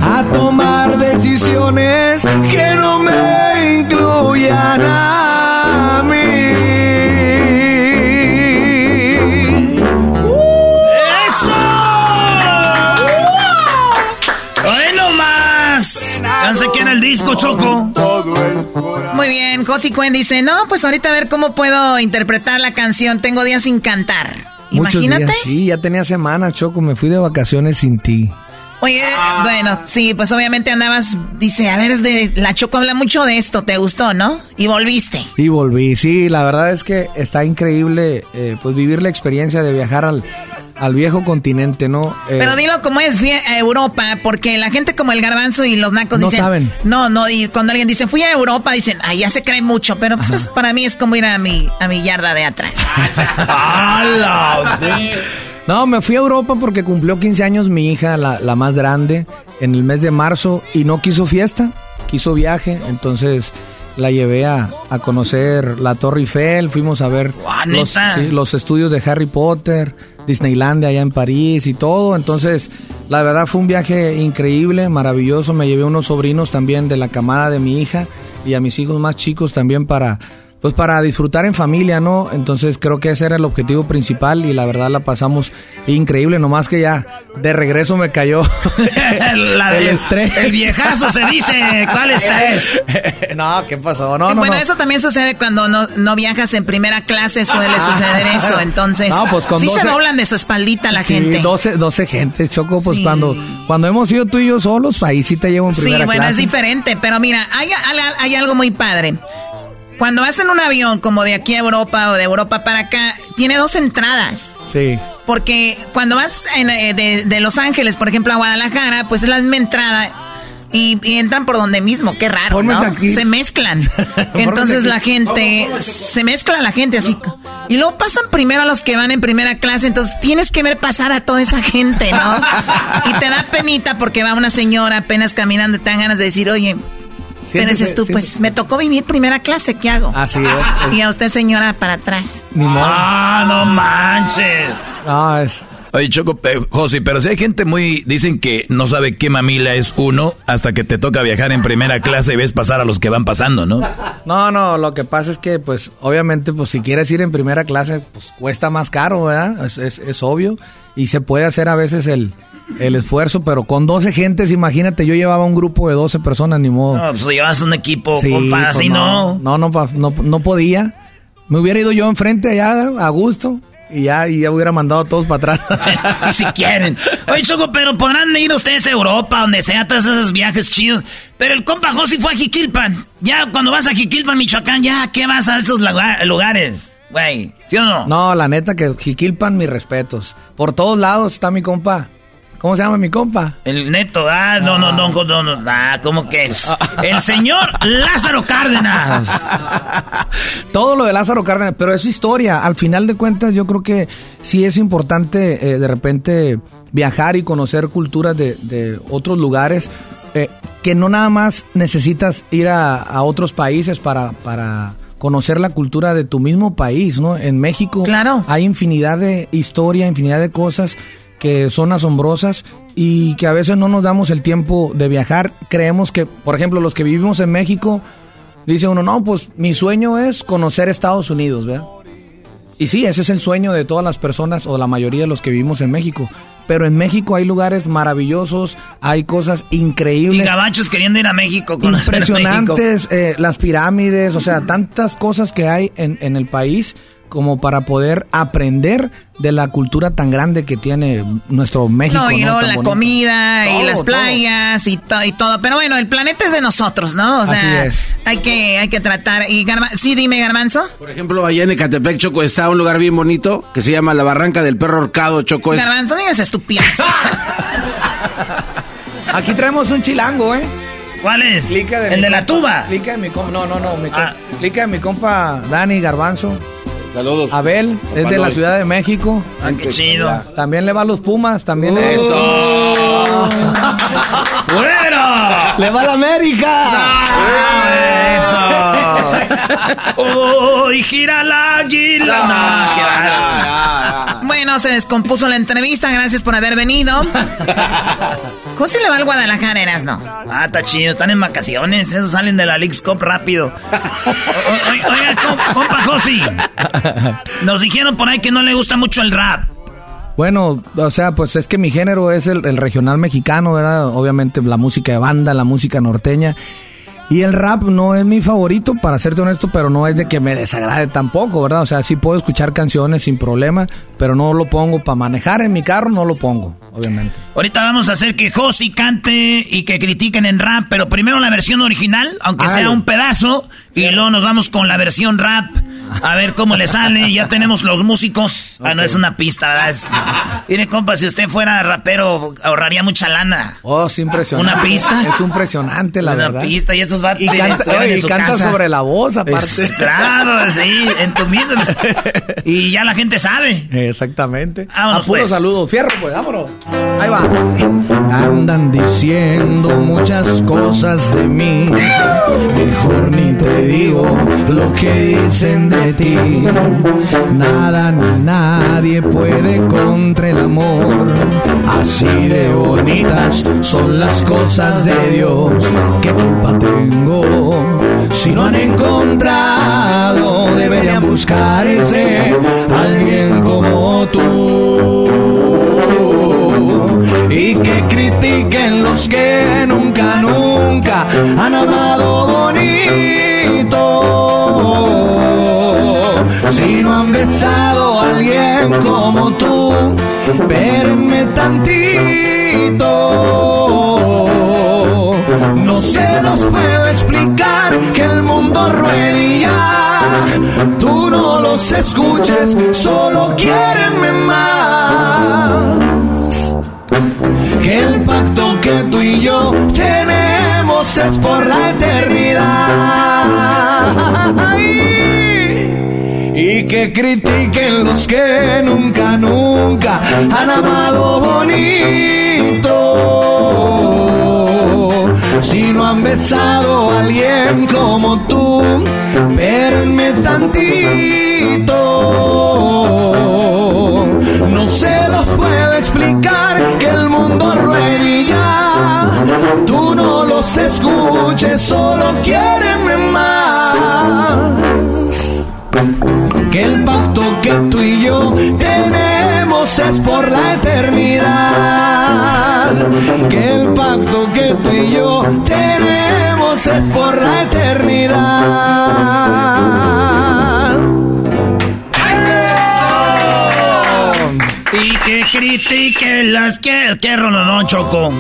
a tomar decisiones que no me incluyan a Choco. Muy bien, Josi Cuen dice, no, pues ahorita a ver cómo puedo interpretar la canción. Tengo días sin cantar. Muchos Imagínate. días, sí, ya tenía semana, Choco, me fui de vacaciones sin ti. Oye, bueno, sí, pues obviamente andabas, dice, a ver, de, la Choco habla mucho de esto, ¿te gustó, no? Y volviste. Y volví, sí, la verdad es que está increíble eh, pues vivir la experiencia de viajar al, al viejo continente, ¿no? Eh, Pero dilo como es, fui a Europa, porque la gente como el garbanzo y los nacos No dicen... saben. No, no, y cuando alguien dice, fui a Europa, dicen, ay, ya se cree mucho, pero pues es- para mí es como ir a mi, a mi yarda de atrás. [laughs] No, me fui a Europa porque cumplió 15 años mi hija, la, la más grande, en el mes de marzo y no quiso fiesta, quiso viaje, entonces la llevé a, a conocer la Torre Eiffel, fuimos a ver Ah, los, los estudios de Harry Potter, Disneylandia allá en París y todo, entonces la verdad fue un viaje increíble, maravilloso, me llevé unos sobrinos también de la camada de mi hija y a mis hijos más chicos también para pues para disfrutar en familia, ¿no? Entonces creo que ese era el objetivo principal y la verdad la pasamos increíble, nomás que ya de regreso me cayó [laughs] La el estrés. el viejazo se dice, ¿cuál estrés? [laughs] no, ¿qué pasó? No, no, bueno, no. eso también sucede cuando no, no viajas en primera clase, suele suceder eso. Entonces, No, pues con sí se 12 doblan de su espaldita la Sí, gente. 12, 12 gente, Choco, pues Sí. cuando, cuando hemos ido tú y yo solos, ahí sí te llevo en Sí, primera bueno, clase. es diferente, pero mira, hay, hay- hay algo muy padre. Cuando vas en un avión como de aquí a Europa o de Europa para acá, tiene dos entradas. Sí. Porque cuando vas eh, de, Los Ángeles, por ejemplo, a Guadalajara, pues es la misma entrada. Y, entran por donde mismo, qué raro, ¿no? Se mezclan. Entonces la gente, se mezcla la gente así. Y luego pasan primero a los que van en primera clase, entonces tienes que ver pasar a toda esa gente, ¿no? Y te da penita porque va una señora apenas caminando y te dan ganas de decir, oye, dices tú, pues me tocó vivir primera clase, ¿qué hago? Así es. Y a usted, señora, para atrás. Ni Ah, no manches. No, es... Oye, Choco, José, pero si hay gente muy... Dicen que no sabe qué mamila es uno hasta que te toca viajar en primera clase y ves pasar a los que van pasando, ¿no? No, no, lo que pasa es que, pues, obviamente, pues, si quieres ir en primera clase, pues, cuesta más caro, ¿verdad? Es, es, es obvio. Y se puede hacer a veces el el esfuerzo, pero con 12 gentes, imagínate, yo llevaba un grupo de 12 personas, ni modo. No, pues llevas un equipo, compa, pues así no. No, no, no, no podía. Me hubiera ido yo enfrente allá a gusto. Y ya, y ya hubiera mandado a todos para atrás. [laughs] si quieren. Oye, Choco, pero podrán ir ustedes a Europa, donde sea, todos esos viajes chidos. Pero el compa Josi fue a Jiquilpan. Ya, cuando vas a Jiquilpan, Michoacán, ya, ¿qué vas a estos lugares? Güey, ¿sí o no? No, la neta que Jiquilpan, mis respetos. Por todos lados está mi compa. ¿Cómo se llama mi compa? El neto, ah, no, no, no, no, no, ah, ¿cómo que es? El señor Lázaro Cárdenas. [laughs] Todo lo de Lázaro Cárdenas, pero es su historia. Al final de cuentas, yo creo que sí es importante eh, de repente viajar y conocer culturas de, otros lugares. Eh, que no nada más necesitas ir a, otros países para, para conocer la cultura de tu mismo país, ¿no? En México claro. hay infinidad de historia, infinidad de cosas que son asombrosas y que a veces no nos damos el tiempo de viajar. Creemos que, por ejemplo, los que vivimos en México, dice uno, no, pues mi sueño es conocer Estados Unidos, ¿verdad? Y sí, ese es el sueño de todas las personas o la mayoría de los que vivimos en México. Pero en México hay lugares maravillosos, hay cosas increíbles. Y gabachos queriendo ir a México. Con impresionantes, eh, las pirámides, o sea, tantas cosas que hay en, en el país como para poder aprender de la cultura tan grande que tiene nuestro México. No, y la comida y las playas y, y, todo. Pero bueno, el planeta es de nosotros, ¿no? O sea, hay que hay que tratar. Y sí, dime, Garbanzo. Por ejemplo, allá en Ecatepec, Choco, está un lugar bien bonito que se llama la Barranca del Perro Horcado, Choco. Garbanzo, digas estupidez. [laughs] Aquí traemos un chilango, ¿eh? ¿Cuál es? ¿El de la tuba? Explica de mi compa. No, no, no. Mi ah. de mi compa Dani Garbanzo. Saludos. Abel es de la Ciudad de México. Ah, qué chido. También le va a los Pumas, también. ¡Eso! [laughs] ¡Fuera! ¡Le va a la América! ¡Eso! [laughs] ¡Uy, gira la águila! bueno, se descompuso la entrevista. Gracias por haber venido. [laughs] ¿Cómo se le va al Guadalajara, Eras, no? Ah, está chido. Están en vacaciones. Esos salen de la League's Cup rápido. Oiga, compa Josi. [laughs] Nos dijeron por ahí que no le gusta mucho el rap. Bueno, o sea, pues es que mi género es el, regional mexicano, ¿verdad? Obviamente la música de banda, la música norteña. Y el rap no es mi favorito, para serte honesto, pero no es de que me desagrade tampoco, ¿verdad? O sea, sí puedo escuchar canciones sin problema, pero no lo pongo para manejar en mi carro, no lo pongo, obviamente. Ahorita vamos a hacer que Josi cante y que critiquen en rap, pero primero la versión original, aunque sea un pedazo, y luego nos vamos con la versión rap, a ver cómo le sale. Ya tenemos los músicos. Ah, no es una pista, ¿verdad? Mire, compa, si usted fuera rapero, ahorraría mucha lana. Oh, es impresionante. ¿Una pista? Es impresionante, la verdad. Una pista, y estos va Y canta, y canta sobre la voz, aparte. claro, sí, en tu mismo. [laughs] Y ya la gente sabe. Exactamente. Vámonos, a puro pues. saludo. Fierro, pues, vámonos. Ahí va. Andan diciendo muchas cosas de mí. Mejor ni te digo lo que dicen de ti. Nada ni nadie puede contra el amor. Así de bonitas son las cosas de Dios. ¿Qué culpa tengo? Si no han encontrado, deberían buscarse alguien como tú. Y que critiquen los que nunca, nunca han amado bonito. Si no han besado a alguien como tú, verme tantito. No se los puedo explicar que el mundo ruede Tú no los escuches, solo quiérenme más. El pacto que tú y yo tenemos es por la eternidad. Y que critiquen los que nunca, nunca han amado bonito. Si no han besado a alguien como tú, espérenme tantito. No se los puedo explicar que el mundo ruede. Tú no los escuches, solo quiérenme más. Que el pacto que tú y yo tenemos es por la. Que el pacto que tú y yo tenemos es por la eternidad. Y que critiquen las que... ¿Qué no, Choco?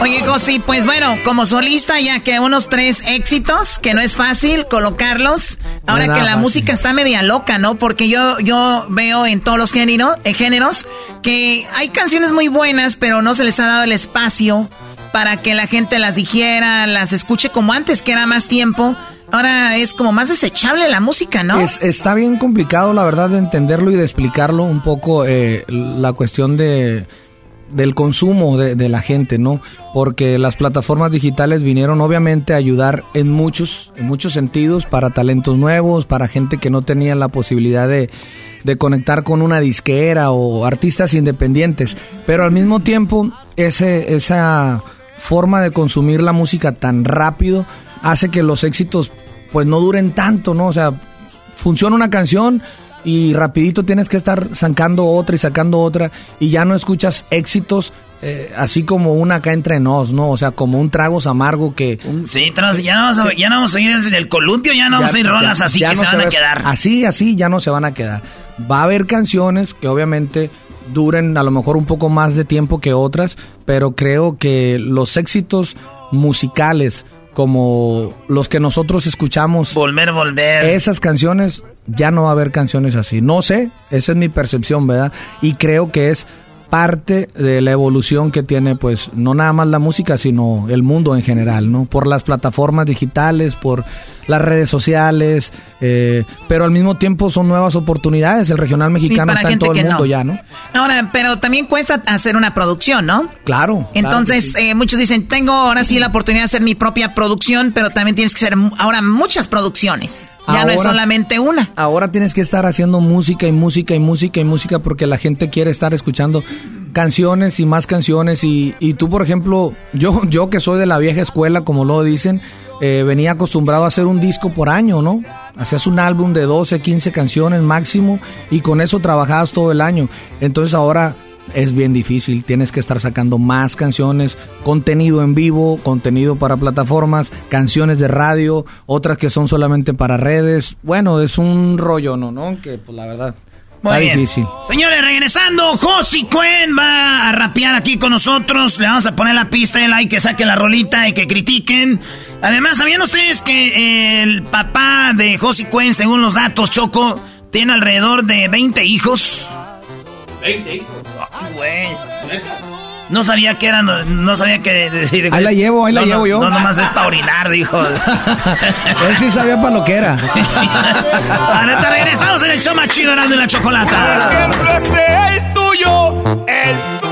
Oye, Josi, pues bueno, como solista ya que unos tres éxitos, que no es fácil colocarlos. Ahora que la música está media loca, ¿no? Porque yo, yo veo en todos los géneros, en géneros que hay canciones muy buenas, pero no se les ha dado el espacio para que la gente las dijera, las escuche como antes, que era más tiempo. Ahora es como más desechable la música, ¿no? está bien complicado, la verdad, de entenderlo y de explicarlo un poco eh, la cuestión de del consumo de, la gente, ¿no? Porque las plataformas digitales vinieron obviamente a ayudar en muchos, en muchos sentidos para talentos nuevos, para gente que no tenía la posibilidad de, de conectar con una disquera o artistas independientes. Pero al mismo tiempo, ese, esa forma de consumir la música tan rápido hace que los éxitos pues no duren tanto, ¿no? O sea, funciona una canción, y rapidito tienes que estar sacando otra y sacando otra y ya no escuchas éxitos eh, así como una acá entre nos, ¿no? O sea, como un tragos amargo que... sí, ya no, vamos a, ya no vamos a ir desde el columpio, ya no vamos a ir rolas así que se, van a quedar. Así, así, ya no se van a quedar. Va a haber canciones que obviamente duren a lo mejor un poco más de tiempo que otras, pero creo que los éxitos musicales como los que nosotros escuchamos. Volver, volver. Esas canciones, ya no va a haber canciones así. No sé, esa es mi percepción, ¿verdad? Y creo que es parte de la evolución que tiene, pues, no nada más la música, sino el mundo en general, ¿no? Por las plataformas digitales, por las redes sociales, eh, pero al mismo tiempo son nuevas oportunidades. El regional mexicano está en todo el mundo ya, ¿no? Ahora, pero también cuesta hacer una producción, ¿no? Claro. Entonces, eh, muchos dicen, tengo ahora sí la oportunidad de hacer mi propia producción, pero también tienes que hacer ahora muchas producciones. Ya no es solamente una. Ahora tienes que estar haciendo música y música y música y música porque la gente quiere estar escuchando canciones y más canciones y, y tú por ejemplo yo yo que soy de la vieja escuela como lo dicen eh, venía acostumbrado a hacer un disco por año, ¿no? Hacías un álbum de 12, 15 canciones máximo y con eso trabajabas todo el año. Entonces ahora es bien difícil, tienes que estar sacando más canciones, contenido en vivo, contenido para plataformas, canciones de radio, otras que son solamente para redes. Bueno, es un rollo, ¿no? ¿no? Que pues la verdad muy difícil. Señores, regresando, Josi Cuen va a rapear aquí con nosotros. Le vamos a poner la pista, el like, que saquen la rolita y que critiquen. Además, ¿sabían ustedes que el papá de Josi Cuen, según los datos, Choco, tiene alrededor de 20 hijos? 20 hijos. No sabía que eran, no sabía que... ahí la llevo, ahí la llevo yo. No, nomás es para orinar, dijo. [laughs] Él sí sabía para lo que era. [laughs] Ahora regresamos en el show más chido de la chocolata. el tuyo, el tuyo.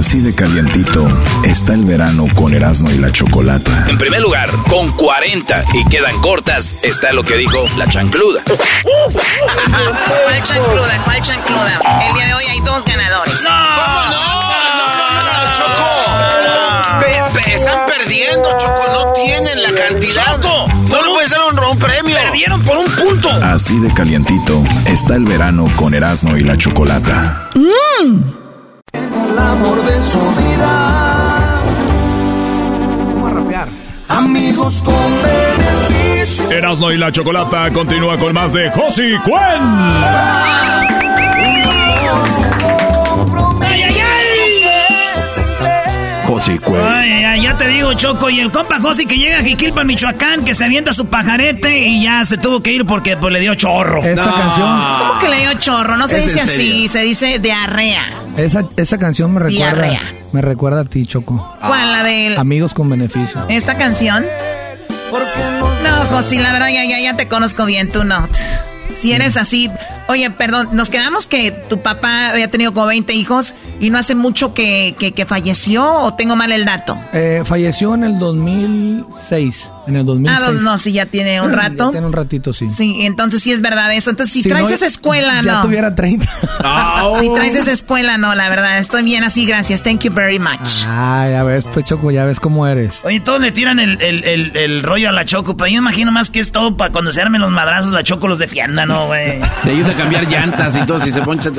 Así de calientito está el verano con Erasmo y la Chocolata. En primer lugar, con 40 y quedan cortas, está lo que dijo la chancluda. ¿Cuál chancluda? ¿Cuál chancluda? El día de hoy hay dos ganadores. ¡No! ¿Cómo no? No, no, no, Choco. están perdiendo, Choco. No tienen la cantidad. Choco, no puede ser un, un premio. Perdieron por un punto. Así de calientito está el verano con Erasmo y la Chocolata. Mmm el amor de su vida. Vamos a rapear. Amigos con beneficio. Erasmo y la Chocolata continúa con más de Josi Cuen. Josi, güey. Ay, ya, ya te digo, Choco. Y el compa Josi que llega a Jiquilpan, Michoacán, que se avienta su pajarete y ya se tuvo que ir porque pues, le dio chorro. Esa canción. ¿Cómo que le dio chorro? No se ¿Es dice así, se dice diarrea. Esa, esa canción me recuerda. Diarrea. Me recuerda a ti, Choco. ¿Cuál? La del... Amigos con beneficio. ¿Esta canción? No, Josi, la verdad ya, ya, ya te conozco bien, tú no. Si eres así... Oye, perdón, nos quedamos que tu papá había tenido como 20 hijos y no hace mucho que, que, que falleció o tengo mal el dato. Eh, falleció en el 2006. En el 2006. Ah, dos, no, sí, ya tiene un rato. Ya tiene un ratito, sí. Sí, entonces sí es verdad eso. Entonces, si Si traes no, esa escuela, ya no. tuviera 30. Si traes esa escuela, no, la verdad. Estoy bien así, gracias. Thank you very much. Ah, ya ves, pues Choco, ya ves cómo eres. Oye, todos le tiran el, el, el, el rollo a la Choco, pero yo imagino más que es todo para cuando se armen los madrazos, la Choco los defienda, ¿no, güey? Te ayuda a cambiar llantas y todo, si se ponchan.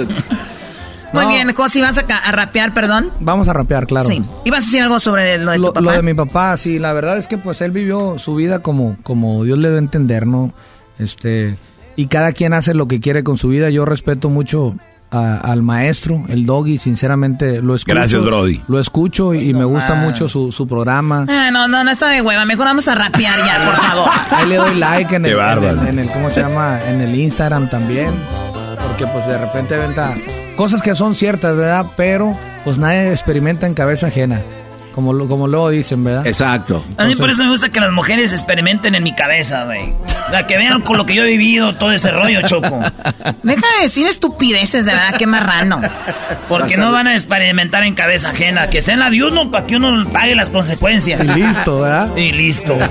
Muy bien, Josi, vas a, rapear, perdón. Vamos a rapear, claro. Sí. ¿Ibas a decir algo sobre lo de tu papá? lo de mi papá, sí, la verdad es que pues él vivió su vida como, como Dios le dio a entender, ¿no? Este, y cada quien hace lo que quiere con su vida. Yo respeto mucho a- al maestro, el doggy, sinceramente lo escucho. Gracias, Brody. Lo escucho y, y me gusta más. mucho su, su programa. Ah, no, no, no está de hueva. Mejor vamos a rapear ya, por favor. [laughs] Ahí le doy like en Qué el, en bárbaro. el, en el- ¿cómo se llama? En el Instagram también. Porque pues de repente venta cosas que son ciertas, ¿verdad? Pero pues nadie experimenta en cabeza ajena. Como, lo- como luego dicen, ¿verdad? Exacto. A mí por eso me gusta que las mujeres experimenten en mi cabeza, güey. O sea, que vean con lo que yo he vivido, todo ese rollo, Choco. Deja de decir estupideces, de verdad, qué marrano. Porque no van a experimentar en cabeza ajena. Que sea la de uno para que uno pague las consecuencias. Y listo, ¿verdad? Y listo. [laughs]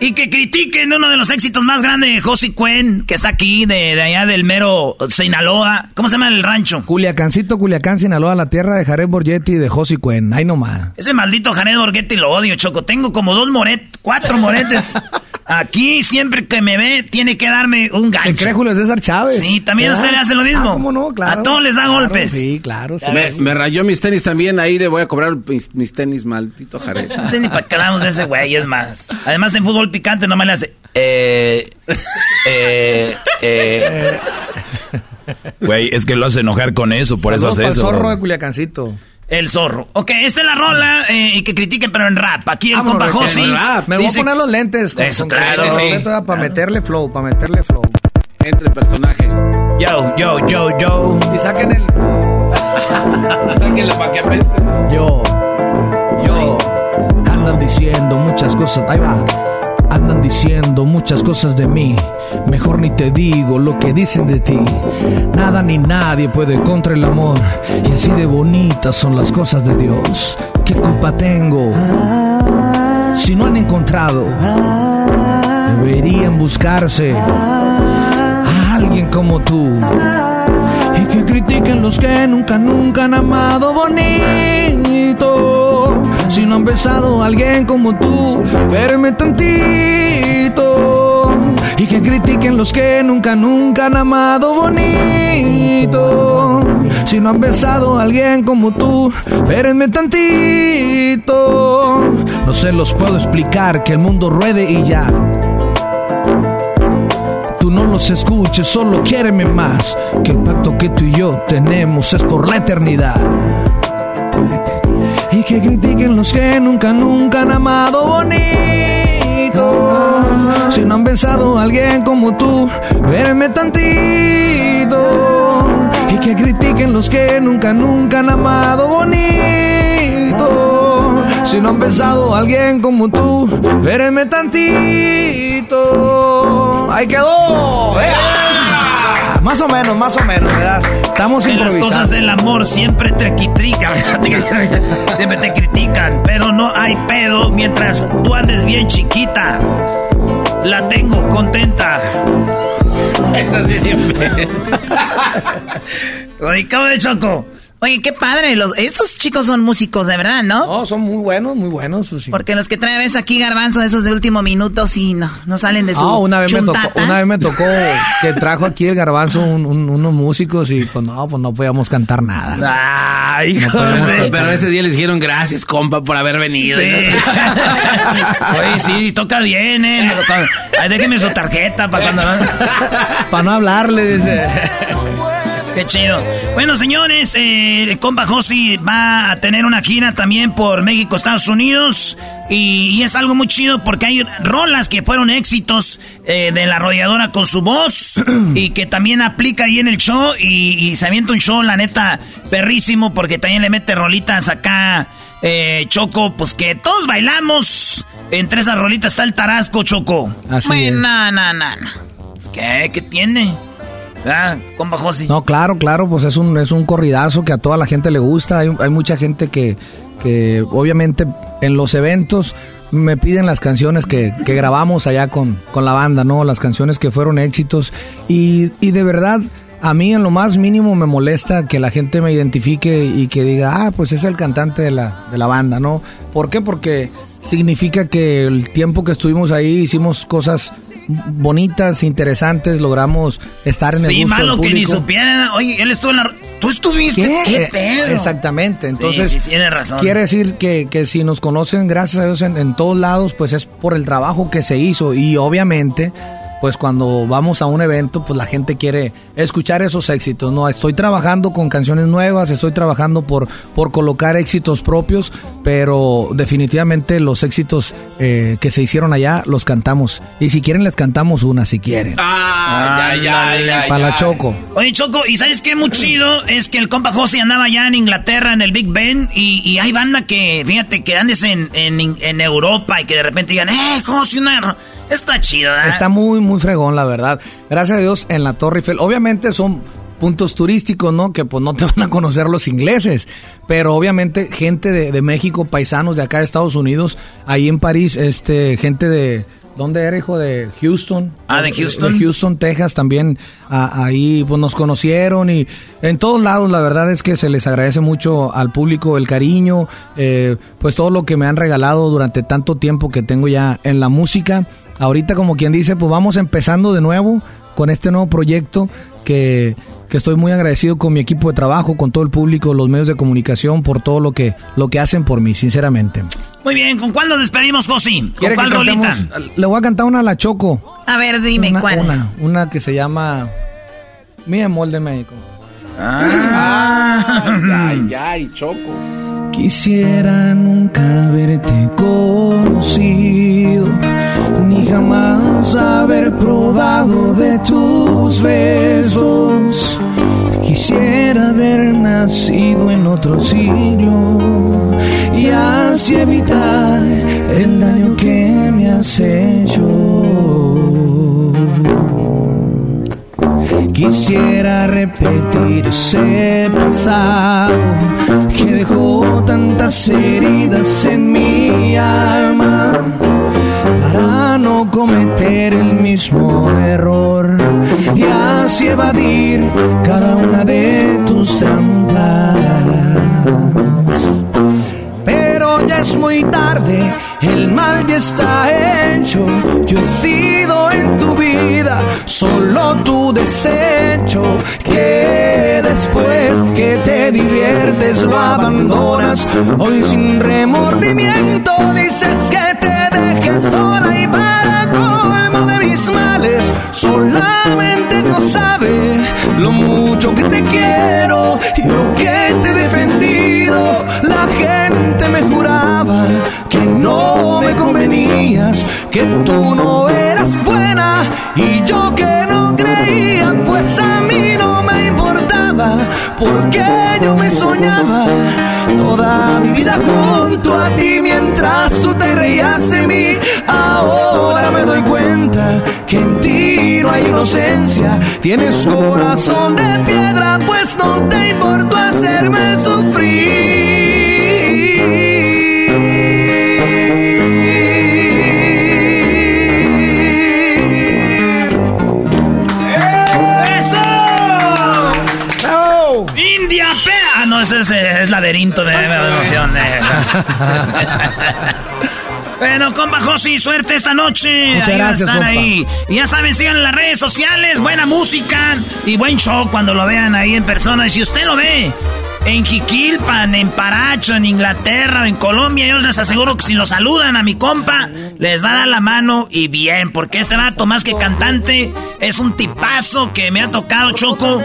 y que critiquen uno de los éxitos más grandes de Josie Cuen, que está aquí, de, de allá del mero Sinaloa. ¿Cómo se llama el rancho? Culiacancito, Culiacán, Sinaloa, la tierra de Jared Borgetti y de Josi Cuen. Ahí nomás. Ese maldito Janet Borghetti lo odio, Choco. Tengo como dos moret, cuatro moretes. [laughs] Aquí siempre que me ve tiene que darme un gancho. Se cree Julio César Chávez. Sí, también usted le hace lo mismo. Ah, ¿cómo no? Claro. A todos les da Claro, golpes. Sí, claro. sí. Me, me rayó mis tenis también, ahí le voy a cobrar mis, mis tenis, maldito Jared. No sé ni para qué hablamos de ese güey, es más. Además, en fútbol picante nomás le hace. Eh. Eh. Eh. Güey, es que lo hace enojar con eso, por eso Saludos hace pa'l eso. zorro bro. de Culiacancito. El zorro. Ok, esta es la rola eh, y que critiquen, pero en rap. Aquí el Vámonos, compa Josi. en rap. Me voy a poner los lentes. con- Eso, con- claro. Sí, Para meterle flow, para meterle flow. Entre personaje. Yo, yo, yo, yo. Y saquen el. Sáquenle pa' que apeste. Yo, yo. Andan diciendo muchas cosas. Ahí va. Andan diciendo muchas cosas de mí. Mejor ni te digo lo que dicen de ti. Nada ni nadie puede contra el amor. Y así de bonitas son las cosas de Dios. ¿Qué culpa tengo? Si no han encontrado, deberían buscarse a alguien como tú. Y que critiquen los que nunca, nunca han amado bonito. Si no han besado a alguien como tú, verme tantito. Y que critiquen los que nunca, nunca han amado bonito. Si no han besado a alguien como tú, vérenme tantito. No se los puedo explicar que el mundo ruede y ya. Tú no los escuches, solo quiéreme más. Que el pacto que tú y yo tenemos es por la eternidad. Y que critiquen los que nunca, nunca han amado bonito. Si no han besado a alguien como tú, vérenme tantito. Y que critiquen los que nunca, nunca han amado bonito. Si no han besado a alguien como tú, vérenme tantito. Ahí quedó. ¡Ea! Más o menos, más o menos, ¿verdad? Estamos En las cosas del amor siempre te critican. [laughs] siempre te critican. Pero no hay pedo mientras tú andes bien chiquita. La tengo contenta. Esa sí siempre. Oye, ¿cómo de Choco? Oye, qué padre. Los, esos chicos son músicos, de verdad, ¿no? No, son muy buenos, muy buenos. pues sí. Porque los que trae ves aquí garbanzo, esos de último minuto, sí, no, no salen de su Ah, una vez, me tocó, una vez me tocó [laughs] que trajo aquí el garbanzo un- un- unos músicos y pues no, pues no podíamos cantar nada. No podemos Pero, cantar. pero ese día les dijeron gracias, compa, por haber venido. Sí. Y no sé- [laughs] Oye, sí, toca bien, ¿eh? Ay, déjeme su tarjeta para cuando... [laughs] Para no hablarle, dice. Qué chido. Bueno, señores, eh, compa Josi va a tener una gira también por México, Estados Unidos. Y, es algo muy chido porque hay rolas que fueron éxitos eh, de la arrolladora con su voz [clears throat] y que también aplica ahí en el show. Y, se avienta un show, la neta, perrísimo porque también le mete rolitas acá, eh, Choco, pues que todos bailamos. Entre esas rolitas está el Tarasco, Choco. Así bueno, no, no, no. ¿Qué? ¿Qué tiene? Ah, compa. No, claro, claro, pues es un, es un corridazo que a toda la gente le gusta. Hay, hay mucha gente que, que obviamente en los eventos me piden las canciones que, que grabamos allá con, con, la banda, ¿no? Las canciones que fueron éxitos. Y, y, de verdad, a mí en lo más mínimo me molesta que la gente me identifique y que diga, ah, pues es el cantante de la, de la banda, ¿no? ¿Por qué? Porque significa que el tiempo que estuvimos ahí hicimos cosas bonitas, interesantes, logramos estar en el Sí, gusto malo del que ni supiera. Oye, él estuvo en la... ¿Tú estuviste? ¿Qué, Eh, pedo? Exactamente, entonces Sí, sí, tiene razón. quiere decir que, que si nos conocen, gracias a Dios, en, en todos lados, pues es por el trabajo que se hizo y obviamente, pues cuando vamos a un evento, pues la gente quiere escuchar esos éxitos, ¿no? Estoy trabajando con canciones nuevas, estoy trabajando por, por colocar éxitos propios, pero definitivamente los éxitos eh, que se hicieron allá los cantamos. Y si quieren, les cantamos una, si quieren. Ah, ya, ya, ya, Para la. Choco. Oye, Choco, ¿y sabes qué muy chido? Es que el compa José andaba allá en Inglaterra, en el Big Ben, y, y hay banda que, fíjate, que andes en, en, en Europa y que de repente digan, eh, José, una... Está chido, ¿eh? Está muy, muy fregón, la verdad. Gracias a Dios en la Torre Eiffel. Obviamente son puntos turísticos, ¿no? Que pues no te [laughs] van a conocer los ingleses. Pero obviamente gente de, de México, paisanos de acá de Estados Unidos, ahí en París, este, gente de... ¿Dónde era, hijo? De Houston. Ah, de Houston. De Houston, Texas también. a- ahí pues nos conocieron y en todos lados la verdad es que se les agradece mucho al público el cariño, eh, pues todo lo que me han regalado durante tanto tiempo que tengo ya en la música. Ahorita como quien dice, pues vamos empezando de nuevo con este nuevo proyecto que, que estoy muy agradecido con mi equipo de trabajo, con todo el público, los medios de comunicación, por todo lo que, lo que hacen por mí, sinceramente. Muy bien, ¿con cuál nos despedimos, José? ¿Con ¿Quiere cuál rolita? Le voy a cantar una a la Choco. A ver, dime una, cuál. Una, una que se llama Mi Amor de México. Ay, ay, choco. Quisiera nunca haberte conocido, ni jamás haber probado de tus besos. Quisiera haber nacido en otro siglo y así evitar el daño que me has hecho. Quisiera repetir ese pasado que dejó tantas heridas en mi alma cometer el mismo error y así evadir cada una de tus trampas. Pero ya es muy tarde, el mal ya está hecho. Yo he sido en tu vida solo tu desecho. Que después que te diviertes lo abandonas. Hoy sin remordimiento dices que te dejes sola y de mis males. Solamente Dios sabe lo mucho que te quiero y lo que te he defendido. La gente me juraba que no me convenías, que tú no eras buena y yo que no creía, pues a mí no me importaba, porque yo me soñaba toda mi vida junto a ti mientras tú te reías de mí. Ahora me doy cuenta que en ti no hay inocencia, tienes corazón de piedra, pues no te importó hacerme sufrir. ¡Eso! ¡India Pea! Ah, no, ese es, eh, es laberinto de, de emoción. [laughs] Bueno, compa Josi, suerte esta noche. Muchas ahí gracias, estar compa. ahí. Y ya saben, sigan en las redes sociales, buena música y buen show cuando lo vean ahí en persona. Y si usted lo ve en Jiquilpan, en Paracho, en Inglaterra, en Colombia, yo les aseguro que si lo saludan a mi compa, les va a dar la mano y bien, porque este vato más que cantante es un tipazo que me ha tocado, Choco.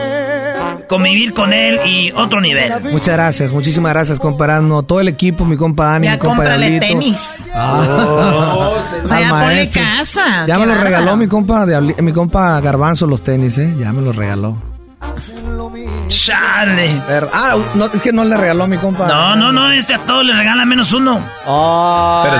Convivir con él y otro nivel. Muchas gracias, muchísimas gracias, compa Erasmo. Todo el equipo, mi compa Dani, Ya mi compa cómprale Diablito. tenis. Ah. [laughs] O sea, ya ponle casa. Ya qué me lo regaló mi compa, mi compa Garbanzo los tenis, ¿eh? Ya me los regaló. Chale. Pero- ah, no, es que no le regaló mi compa. No, no, no, este a todos le regala menos uno. Pero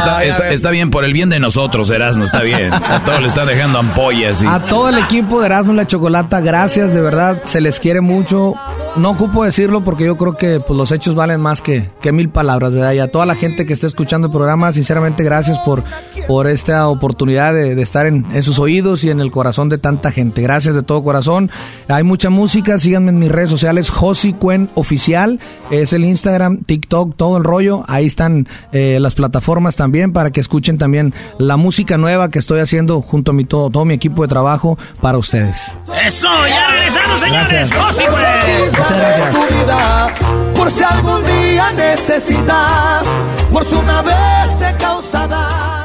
está, bien por el bien de nosotros, Erasmo, está bien. A todos le están dejando ampollas y... A todo el equipo de Erasmo y la Chocolata, gracias, de verdad, se les quiere mucho. No ocupo decirlo porque yo creo que pues, los hechos valen más que, que mil palabras, ¿verdad? Y a toda la gente que está escuchando el programa, sinceramente, gracias por, por esta oportunidad de, de estar en, en sus oídos y en el corazón de tanta gente. Gracias de todo corazón. Hay mucha música, síganme en mis redes sociales, Josi Cuen Oficial, es el Instagram, TikTok, todo el rollo. Ahí están eh, las plataformas también para que escuchen también la música nueva que estoy haciendo junto a mi, todo, todo mi equipo de trabajo para ustedes. Eso, ya regresamos, señores. Gracias. Josi, güey. Muchas gracias. tu vida, por si algún día necesitas, por si una vez te causa daño.